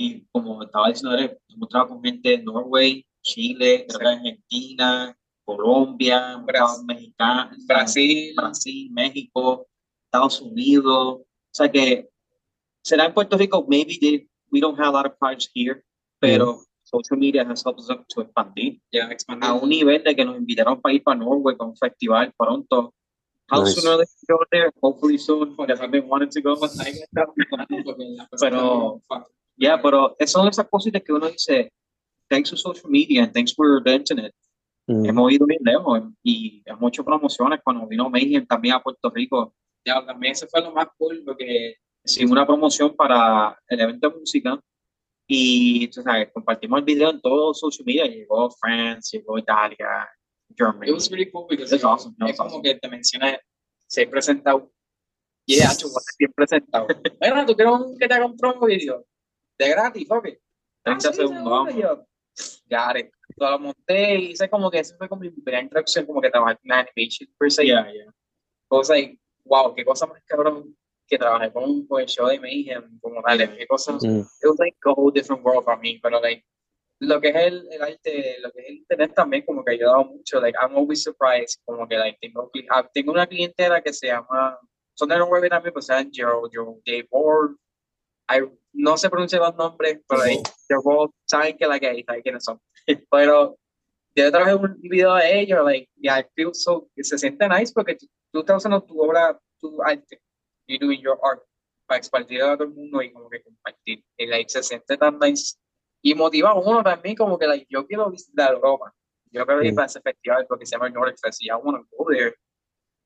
Y como estaba diciendo, hemos trabajado con gente de Norway, Chile, Argentina, Colombia, Brasil. Mexicano, Brasil, Brasil, México, Estados Unidos. O sea que será en Puerto Rico, maybe they, we don't have a lot of projects here, pero social media has helped us to expandir ya a un nivel de que nos invitaron para ir para Norway con un festival pronto. How Nice. soon are they go there? Hopefully soon, because I've been wanting to go. <laughs> Pero- Yeah, pero esas son esas cositas que uno dice, thanks to social media and thanks for the internet, Mm. hemos ido bien lejos y hemos hecho promociones cuando vino Mayhem también a Puerto Rico. Ya, también eso fue lo más cool porque Hicimos una promoción para el evento de música y tú sabes, compartimos el video en todo social media. Llegó France, llegó Italia, Germany. it was really cool because know, awesome, es como awesome. que te menciona ser presentado. Y de hecho, bien presentado. <laughs> Bueno, tú quieres que te haga un promo video de gratis, ok. 30 Ah, sí, segundos, vamos. it. Todo lo monté y hice como que eso fue como mi primera introducción, como que trabajé en animation per se. Yeah, yeah. Was like, wow, qué cosa más cabrón que trabajé con, con el show de Mayhem, como tal, qué cosa. Mm. It was like a whole different world for me, pero like, lo que es el, el arte, lo que es el internet también como que ha ayudado mucho, like, I'm always surprised, como que like, tengo, ah, tengo una clientela que se llama, son de Noruega también, pues se llaman Gerald, Gerald Dave Ward, I, no se pronuncian los nombres, pero they're both, saben que like, ahí, saben quiénes son, <laughs> pero yo trabajé un video de ellos, like, yeah, I feel so, se siente nice porque tú, tú estás usando tu obra, tu arte, you doing your art, para expandir a todo el mundo y como que compartir, y like, se siente tan nice, y motiva a uno también como que, like, yo quiero visitar Europa, yo quiero ir Mm. para ese festival porque se llama Nordic Fest, y I want to go there,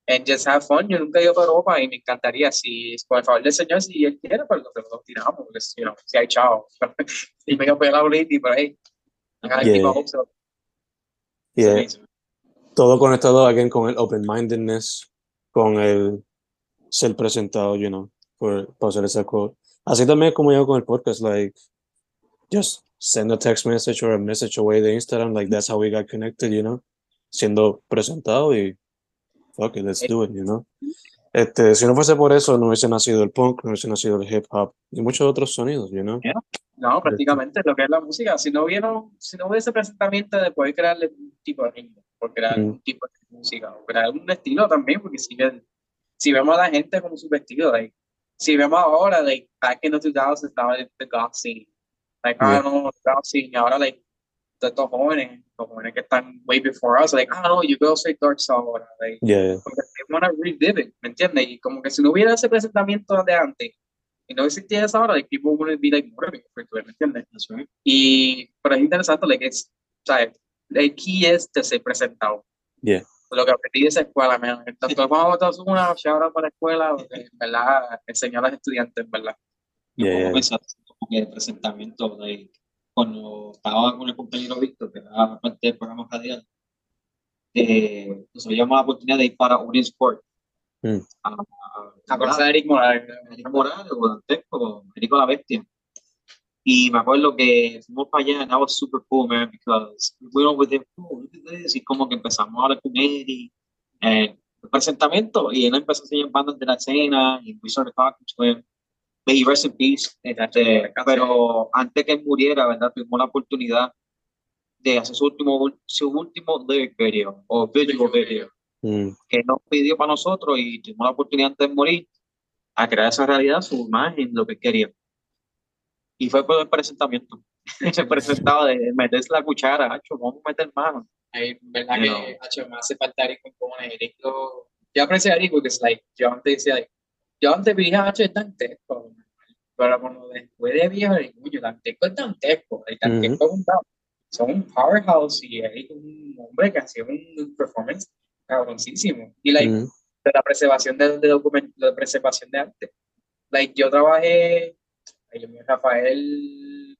and just have fun, yo nunca he ido para Europa y me encantaría, si, por favor del Señor, si Él quiere, pues dos tiramos, porque, you know, si hay chao, <laughs> y me voy a pegar Yeah. hopes up. Yeah. Todo conectado again con el open-mindedness, con el ser presentado, you know, por, por hacer esa cosa. Así también como yo con el podcast, like, just send a text message or a message away de Instagram, like, that's how we got connected, you know, siendo presentado y, fuck it, let's do it, you know. Este, si no fuese por eso, no hubiese nacido el punk, no hubiese nacido el hip hop y muchos otros sonidos, you know. No, prácticamente lo que es la música. Si no vieron, si no hubiese presentamiento de poder crearle un tipo de ritmo, por crear Mm. un tipo de música, o crear un estilo también, porque si, si vemos a la gente como su vestido, like, si vemos ahora, like, back in the 2000s estaba el the goth scene, like, Yeah. ah, no, the goth scene, ahora, like, estos jóvenes, los jóvenes que están way before us, like, ah, no, you go straight dark ahora, like, Yeah, porque they wanna relive it, ¿me entiendes? Y como que si no hubiera ese presentamiento de antes, y no existiera esa hora, like, people wouldn't be, like, motivated for it, ¿me entiendes? That's right. Y, pero es interesante, like, es, o sea, el key es de ser presentado. Yeah. Lo que aprendí de esa escuela, man. Tanto vamos a una out para la escuela, porque en verdad enseñó a los estudiantes, en verdad. Yo Yeah, yeah. como que el presentamiento de cuando estaba con el compañero Víctor, que era parte del programa radial, eh, nos habíamos la oportunidad de ir para un sport. Mm. A, A conocer a Eric Morales. Eric Morales o Dantesco, Erico la Bestia. Y me acuerdo que fuimos para allá and that was super cool, man, because we went over there, oh, look at this, y como que empezamos a hablar con y eh, el presentamiento, y él empezó a enseñar bandas de la escena, y we started talking to him. May he rest in peace. Este, pero antes que muriera, ¿verdad? Tuvimos la oportunidad de hacer su último, su último lyric video o visual video Mm, que nos pidió para nosotros y tuvimos la oportunidad antes de morir a crear esa realidad, su imagen, lo que quería. Y fue por el presentamiento. <laughs> Se presentaba de meterse la cuchara, hacho, vamos a meter mano. Ay, en verdad You que, know. hacho, me hace falta Eric como Eric. Lo, yo aprecio a Eric porque es like, yo antes decía, like, yo antes veía hacho es dantesco, pero como después de viejo, like, coño, dantesco es dantesco, el dantesco es un son un powerhouse y Eric un hombre que hacía un performance cabroncísimo. Y like, mm, de la preservación de, de document- de preservación de arte. Like, yo trabajé, Dios mío, Rafael,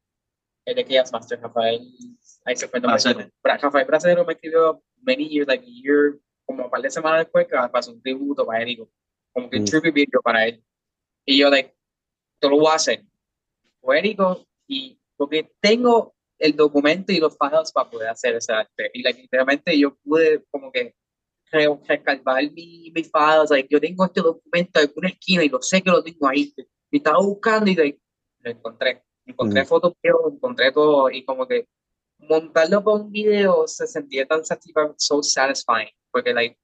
el de Chaos Master, Rafael, ahí se fue el Rafael Bracero me escribió many years, like a year, como un par de semanas después, que pasó un tributo para Erico, como que un Mm. tribute video para él. Y yo, like, tú lo voy a hacer. Erico, y porque tengo el documento y los files para poder hacer ese arte. Y like, literalmente yo pude como que re- rescatar mi, mis files, like, yo tengo este documento en una esquina y lo sé que lo tengo ahí. Y estaba buscando y like, lo encontré. Encontré Mm. fotos, encontré todo y como que montarlo para un video se sentía tan satisfa- so satisfying, porque like,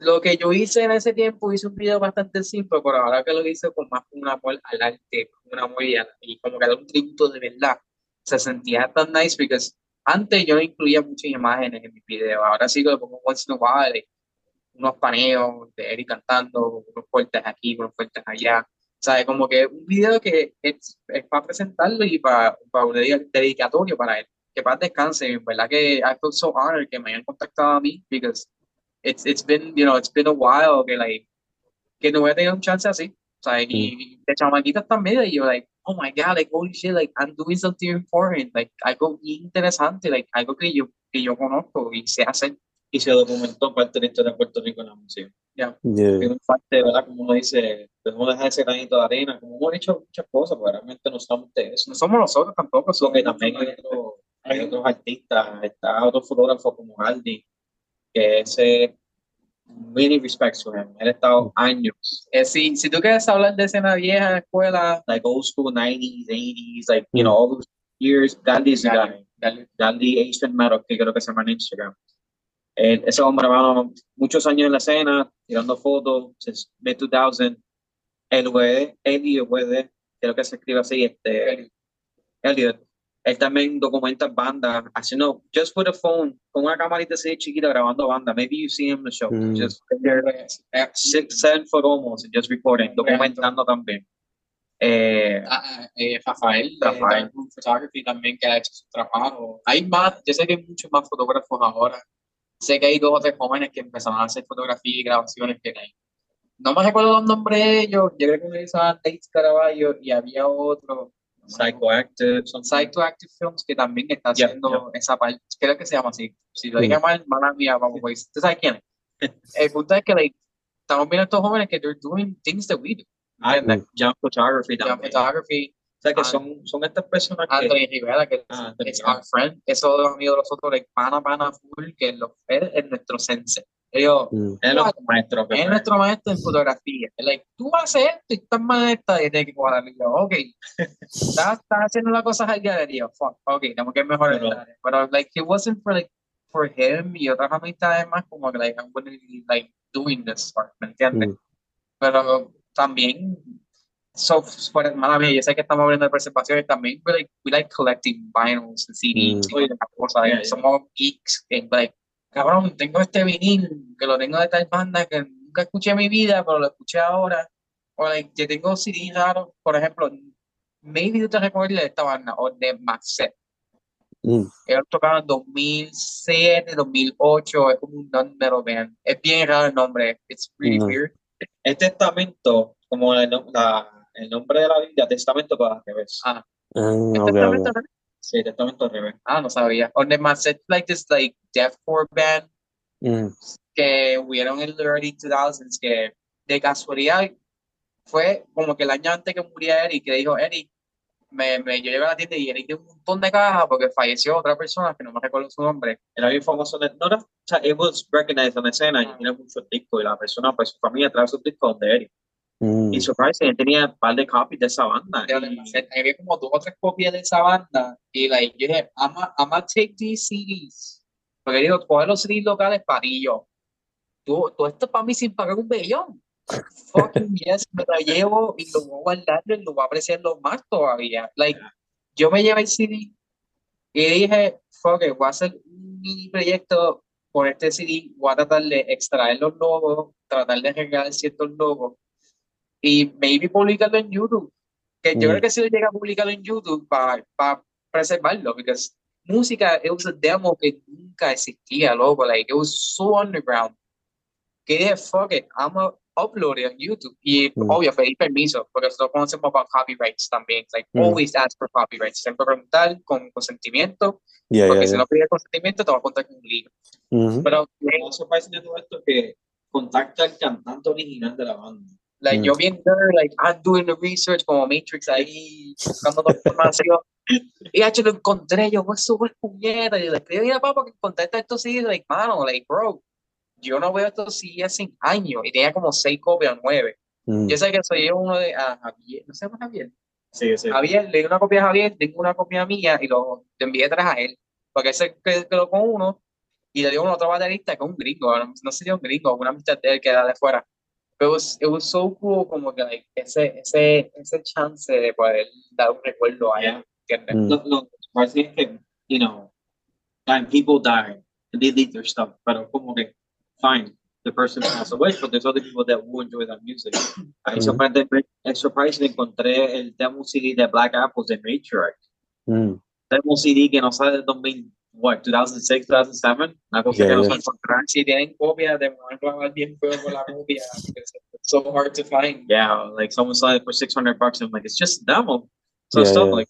lo que yo hice en ese tiempo, hice un video bastante simple, pero ahora que lo hice con más un amor al arte, un amor y, como que dar un tributo de verdad, se sentía tan nice, porque antes yo no incluía muchas imágenes en mis videos, ahora sí que lo pongo once like, unos paneos de Eric cantando, unos fuertes aquí, unos fuertes allá, ¿sabes? Como que un video que es, es para presentarlo y para, para un dedi- dedicatorio para él. Que paz descanse, en verdad que I feel so honored que me hayan contactado a mí, because it's, it's been, you know, it's been a while que, like, que no voy a tener un chance así, ¿sabes? Y de chamaquitas también, y yo, like, oh my God, like, holy shit, like, I'm doing something important, like, algo interesante, like, algo que yo, que yo conozco y sé hacer. Y se documentó parte de la historia de Puerto Rico en la música. Yeah. Y una parte, ¿verdad? Como uno dice, debemos dejar ese granito de arena, como hemos dicho muchas cosas, pero realmente no somos de eso. No somos nosotros tampoco, somos Porque también hay, otro- hay otros artistas, está otro fotógrafo como Aldi, que ese many respects to him. Él ha estado años, Eh, si, si tú quieres hablar de escena vieja, escuela, like old school 90s, 80s, like, you know, all those years, Galdi is the guy. Galdi Asian Metal, que creo que se llama en Instagram. Eh, ese hombre, hermano, muchos años en la escena, tirando fotos, since mid-2000. El WD, Elliot WD, creo que se escribe así, este, Elliot. Él también documenta bandas, haciendo, just with a phone, con una camarita así chiquita grabando bandas. Maybe you see him in the show. Mm. Just eh, six, seven foot almost, and just recording, documentando también. Eh, Ah, ah, eh, Rafael, Rafael. Room Photography también que ha hecho su trabajo. Hay más, yo sé que hay muchos más fotógrafos ahora. Sé que hay dos o tres jóvenes que empezaron a hacer fotografía y grabaciones que hay. No me recuerdo los nombres de ellos. Yo creo que uno hizo Tate Caraballo y había otro. Psychoactive, something. Psychoactive Films que también está haciendo esa parte. Creo que se llama así. Si lo Mm. dije mal, mala mía, vamos, pues. ¿Tú sabes quién es? <laughs> El punto es que like, estamos viendo a estos jóvenes que they're doing things that we do. Ah, ¿entiendes? Jump Photography también. photography, O sea que Ah, son, son estas personas que Anthony Rivera, que Ah, es es our friend, esos dos amigos de nosotros, like, pana, pana, full, que lo, él es nuestro sensei. Ellos, Mm. es maestros que es nuestro maestro en fotografía. Es like, tú haces esto y estás maestra y tienes que cuadrar. Y yo, ok, estás, estás haciendo las cosas al día de fuck, ok, tengo que mejorar Pero- esta área. Pero, like, it wasn't for, like, for him y otras amistades más, como que, like, I'm gonna be, like, doing this, work, ¿me entiendes? Mm. Pero también, so, fuera, mala mía, yo sé que estamos hablando de también, we like, we like collecting vinyls and CDs Mm. y cosas, Yeah, yeah. somos geeks, and like, cabrón, tengo este vinil, que lo tengo de tal banda que nunca escuché en mi vida, pero lo escuché ahora, o like, yo tengo CDs raros, por ejemplo, maybe tú te recuerdas de esta banda, o de Maxet, Mm. ellos tocaron en 2007, 2008, es como un non-metal band, es bien raro el nombre, it's really No. weird, el testamento, como el, la- el nombre de la Biblia, testamento para al revés. Ah. Ah, ¿Es ok, testamento, ok. Sí, testamento al revés. Ah, no sabía. On the Macet, like this, like deathcore band Mm. que hubieron en los early 2000s que de casualidad fue como que el año antes que muriera Eric, que dijo Eric, me, me, yo llegué a la tienda y Eric dio un montón de cajas porque falleció otra persona que no me recuerdo su nombre. Era bien famoso. de- No era, o sea, it was recognized en la escena y Ah. tiene muchos discos y la persona, pues su familia trae sus discos de Eric. Mm. Y surprising, él tenía un par de copies de esa banda. Había como dos o tres copias de esa banda y like, yo dije, I'm gonna take these CDs. Porque digo, coger los CDs locales para yo. Tú, todo esto para mí sin pagar un bellón. <laughs> Fucking yes, me lo llevo y lo voy a guardar y lo voy a apreciarlo más todavía. Like, yo me llevé el CD y dije, fuck it, voy a hacer un mini proyecto con este CD, voy a tratar de extraer los logos, tratar de regalar ciertos logos y maybe publicarlo en YouTube. Que yo Mm. creo que si lo llega a publicarlo en YouTube para preservarlo, porque música, it was a demo que nunca existía, loco, like, it was so underground. Que dije, fuck it, I'm gonna upload it on YouTube. Y Mm. obvio, pedir permiso, porque nosotros conocemos about copyrights también. Like, Mm. always ask for copyrights. Siempre preguntar con consentimiento, Yeah, porque yeah, si yeah. no pides consentimiento te va a contar con un lío. Mhm. Pero, Lo más surprising de todo esto es que contacta al cantante original de la banda. Like, Mm. yo bien nerd, like, I'm doing the research como Matrix ahí, buscando toda la información. y hecho lo encontré, yo, pues, súper puñeta. Y le escribí a papá que encontraste esto sí, like, mano, like, bro, yo no veo estos CDs hace años y tenía como seis copias, nueve. Mm. Yo sé que soy uno de a Javier, no sé Javier. Sí, sí. Javier, le di una copia a Javier, tengo una copia mía y lo le envié tres a él. Porque él se quedó con uno y le dio a otro baterista que es un gringo, no, no sé si es un gringo, una amistad de él que era de fuera. Pero it was, it was so cool como que like, ese, ese, ese chance de poder dar un recuerdo a él. ¿entiendes? Mm. Look, look, I think que, you know, and people die, and they leave their stuff, pero como que, fine, the person passed away, but there's other people that will enjoy that music. Ahí Mhm. sorprendente, es surprising encontré el demo CD de Black Apples de Matriarch. Mm. Demo CD que no sale del 2000, what, 2006, 2007? Una cosa Yeah, que no yeah. se encontrará. Si tienen copias, te van a clavar bien feo la copia. It's so hard to find. Yeah, like someone sold it for 600 bucks, and I'm like, it's just a demo. So Yeah, stuff like,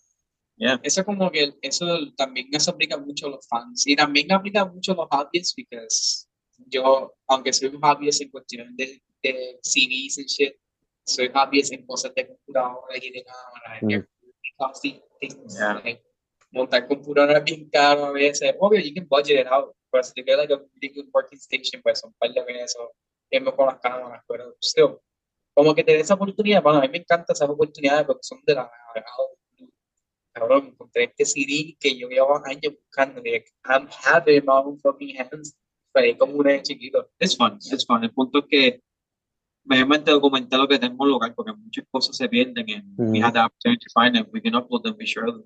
yeah. Eso como que eso también eso aplica mucho a los fans y también aplica mucho a los hobbyists porque yo, aunque soy un hobbyist en cuestiones de, de CDs y shit, soy hobbyist en cosas de computadoras y de cámaras. Mm. and things, Yeah. like, montar computadoras bien caro a veces. Obvio, you can budget it out, pero si te queda like a really good working station, pues son un par de pesos, es mejor las cámaras, pero still, como que te dé esa oportunidad, bueno, a mí me encantan esas oportunidades porque son de la cabrón, encontré este CD que yo llevaba años buscando, like, I'm happy in my own fucking hands, pero es como un chiquito. It's fun, it's fun. El punto es que mayormente documentar lo que tenemos local, porque muchas cosas se pierden and we Mhm. had the opportunity to find them. We can upload them, we share them.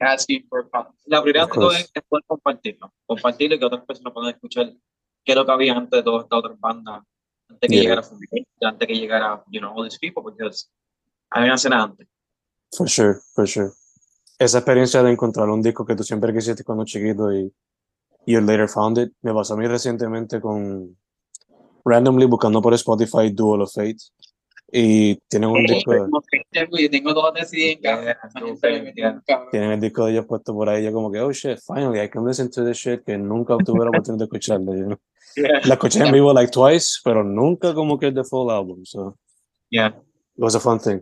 Asking for fun. La Of de todo es, es poder compartirlo, compartirlo y que otras personas puedan escuchar qué es lo que había antes de todas estas otras bandas, antes que Yeah. llegara Fumigate, antes que llegara, you know, all these people, because había una escena antes. For sure, for sure. Esa experiencia de encontrar un disco que tú siempre quisiste cuando chiquito y you later found it, me pasó a mí recientemente con randomly buscando por Spotify Duel of Fate y tienen un disco, Tengo, yo tengo dos de CD en casa. Yeah, yeah. tienen el disco de ellos puesto por ahí, yo como que, oh shit, finally I can listen to this shit que nunca tuve la oportunidad de escucharlo. you know. <laughs> La escuché en vivo like twice, pero nunca como que the full album, so Yeah. it was a fun thing.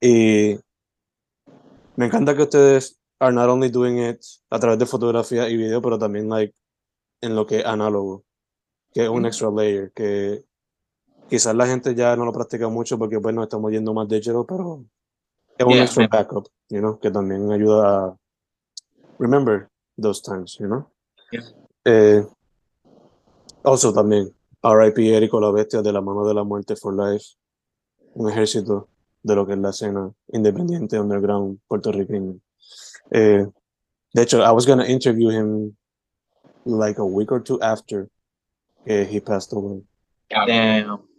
Y me encanta que ustedes are not only doing it a través de fotografía y video, pero también like en lo que es análogo, que es un extra layer, que quizás la gente ya no lo practica mucho porque pues nos estamos yendo más digital, pero es un Yeah, extra backup, you know, que también ayuda a remember those times, you know. Yeah. Eh, also también, R.I.P. Érico la Bestia de la mano de la muerte for life, un ejército de lo que es la escena independiente underground puertorriqueña. Eh, de hecho, I was gonna interview him like a week or two after eh, he passed away. Damn.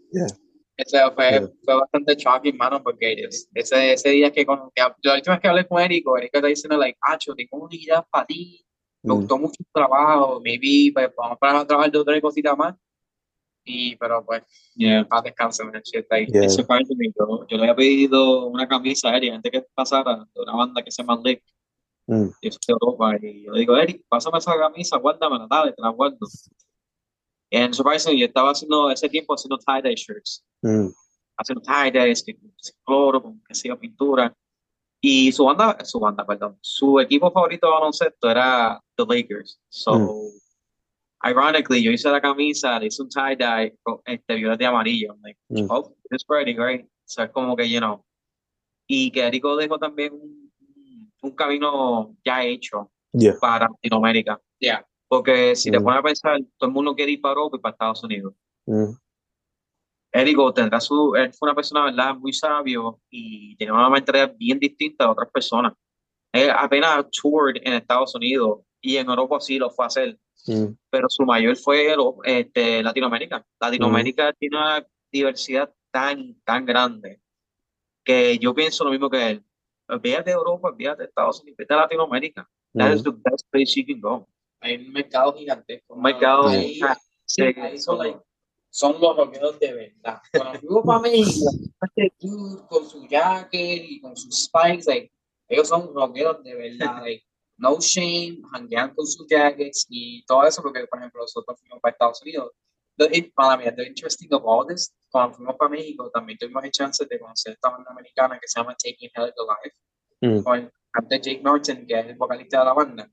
Ese fue, Yeah. fue bastante shocking, mano, porque ellos- ese, ese día que con, que- la última vez que hablé con Erico, Erico está diciendo, like, Acho, tengo una idea para ti, me Mm. gustó mucho tu trabajo, maybe, pues, vamos para trabajar de otra cosita más. Y, pero, pues, Yeah. paz descanse, man, shit, like, Yeah. Eso fue yo, yo le había pedido una camisa a Eric antes que pasara de una banda que se llama Lick, Mm. y es de Europa, y yo le digo, Eric, pásame esa camisa, guárdamela, dale, te la guardo. En surprisingly, yo estaba haciendo ese tiempo haciendo tie-dye shirts, Mm. haciendo con cloro, con que sea pintura, y su banda, su banda, perdón, su equipo favorito de baloncesto era the Lakers, so, Mm. ironically, yo hice la camisa, le hice un tie-dye, con, este, violeta y amarillo, I'm like, Mm. oh, it's pretty great. O sea, es como que, you know. Y que Erico dejó también un, un camino ya hecho Yeah. para Latinoamérica. yeah. Porque si te Mm. pones a pensar, todo el mundo quiere ir para Europa y para Estados Unidos. Mm. Erico tendrá su, él fue una persona, ¿verdad?, muy sabio y tenía una mentalidad bien distinta de otras personas. Él apenas toured en Estados Unidos y en Europa sí lo fue a hacer. Mm. pero su mayor fue este, Latinoamérica. Latinoamérica tiene una diversidad tan, tan grande que yo pienso lo mismo que él. Olvídate de Europa, olvídate de Estados Unidos, vete a Latinoamérica. That is Mm. the best place you can go. Hay un mercado gigantesco. Un mercado Ahí- sí, Sí, ahí son, son los rockeros de verdad. Cuando fuimos para México, con su jacket y con sus spikes, like, ellos son rockeros de verdad. Like, no shame, hanguean con sus jackets y todo eso, porque, por ejemplo, nosotros fuimos para Estados Unidos. Para mí, the interesting of all this, cuando fuimos para México, también tuvimos el chance de conocer esta banda americana que se llama Taking Hell Alive, Mm. con Jake Norton, que es el vocalista de la banda.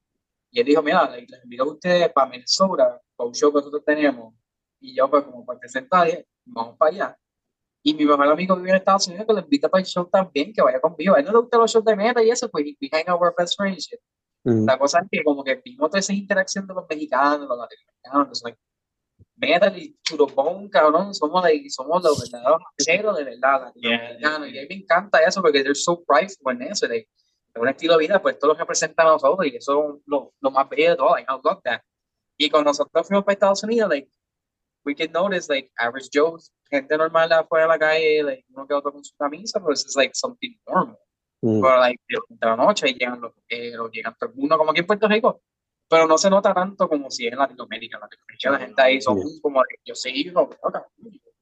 Y él dijo, mira, like, les invito a ustedes para Minnesota, para un show que nosotros tenemos. Y yo, pues, como para presentar, dije, vamos para allá. Y mi mejor amigo vive en Estados Unidos, que le invita para el show también, que vaya conmigo. A él no le gustan los shows de meta y eso, pues, we hang our best friends. shit. Mm. La cosa es que como que vimos toda esa interacción de los mexicanos, los latinoamericanos, like, metal y churobón, cabrón, somos, like, somos los verdaderos aceros de verdad, latinoamericanos. Y a mí me encanta eso porque they're so prideful en eso, like, un estilo de vida, pues todo lo representa a nosotros y eso es lo, lo más bello de todo, like, I love that. Y cuando nosotros fuimos para Estados Unidos, like, we can notice, like, average Joes, gente normal afuera de la calle, like, uno que otro con su camisa, pues es like something normal. Mm. Pero, like, de la noche llegan los rockeros, llegan todo el mundo, como aquí en Puerto Rico. Pero no se nota tanto como si es en Latinoamérica. En Latinoamérica la gente ahí son Sí. como, de, yo sí, cabrón,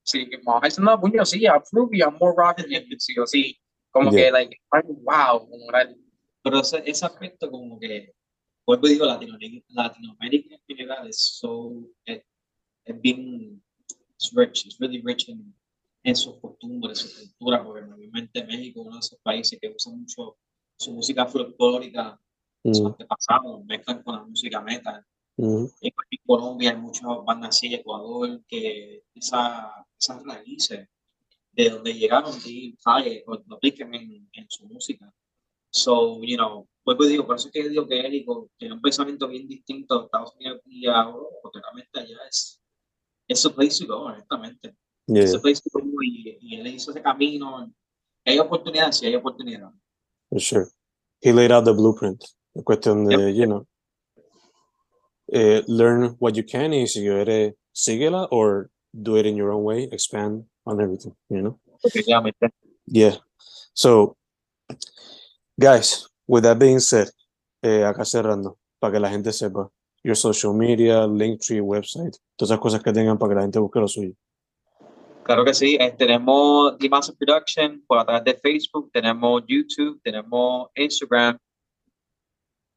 sí, vamos a hacer una puño, sí, I'm fruity, I'm more rock than you, sí o sí. Como Yeah. que, like, wow, como era el- Pero ese, ese aspecto como que, vuelvo y digo, Latinoamérica, Latinoamérica en general es so, es, es bien, it's rich, it's really rich en, en sus costumbres, su cultura, porque normalmente México es uno de esos países que usa mucho su música folclórica, sus Mm. antepasados, mezclan con la música metal. Mm. En Colombia hay muchas bandas así, Ecuador, que esa, esas raíces de donde llegaron y ¿sabes? lo aplican en, en su música. So, you know, vuelvo y digo, por eso es que digo que Érico tiene un pensamiento bien distinto de Estados Unidos y a Europa, porque realmente allá es, es su place to go, honestamente. Yeah. Es su place to go y, y él hizo ese camino. Hay oportunidades, sí hay oportunidades. For sure. He laid out the blueprint. Es cuestión de, you know, eh, learn what you can y si quieres, síguela or do it in your own way, expand on everything, you know? Definitivamente. Yeah. So, guys, with that being said, eh, acá cerrando, para que la gente sepa, your social media, Linktree, website, todas esas cosas que tengan para que la gente busque lo suyo. Claro que sí, eh, tenemos Massive Production por a través de Facebook, tenemos YouTube, tenemos Instagram,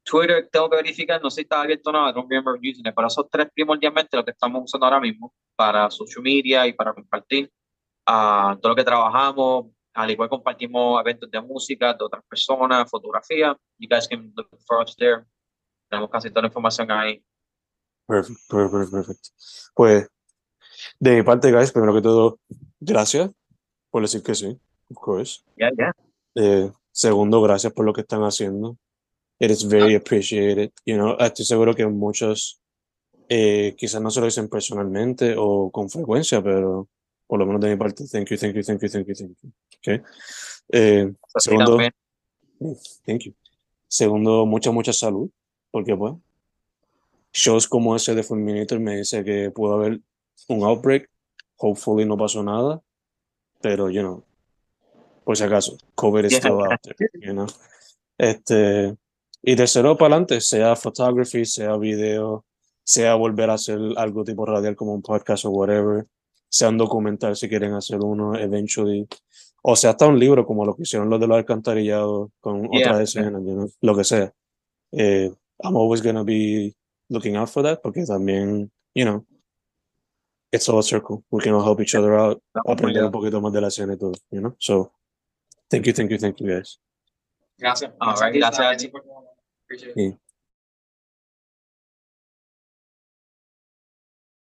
Twitter, tengo que verificar, no sé si está abierto o no, I don't remember using it, pero esos tres primordialmente lo que estamos usando ahora mismo para social media y para compartir ah, todo lo que trabajamos, al igual compartimos eventos de música de otras personas, fotografía, you guys can look for us there, tenemos casi toda la información ahí. Perfect, perfect, perfect. Pues, de mi parte, guys, primero que todo, gracias por decir que sí, of course. Ya, ya. Eh, segundo, gracias por lo que están haciendo. It is very appreciated. You know, estoy seguro que muchos eh, quizás no se lo dicen personalmente o con frecuencia, pero por lo menos de mi parte, thank you, thank you, thank you, thank you, thank you. Okay. Eh, Así segundo, también. thank you. Segundo, mucha, mucha salud, porque pues, shows como ese de Fulminator me dice que puede haber un outbreak, hopefully no pasó nada, pero, you know, por si acaso, COVID is still out there, <laughs> you know. Este, y tercero para adelante, sea photography, sea video, sea volver a hacer algo tipo radial como un podcast o whatever, sea un documental si quieren hacer uno eventually, o sea hasta un libro como lo que hicieron los de los alcantarillados con Yeah. otras escenas, you know, lo que sea. Eh, I'm always gonna be looking out for that porque también, you know, it's all a circle. We can all help each other out, aprender un poquito más de la escena y todo, you know. So, thank you, thank you, thank you guys. Gracias. All right, gracias a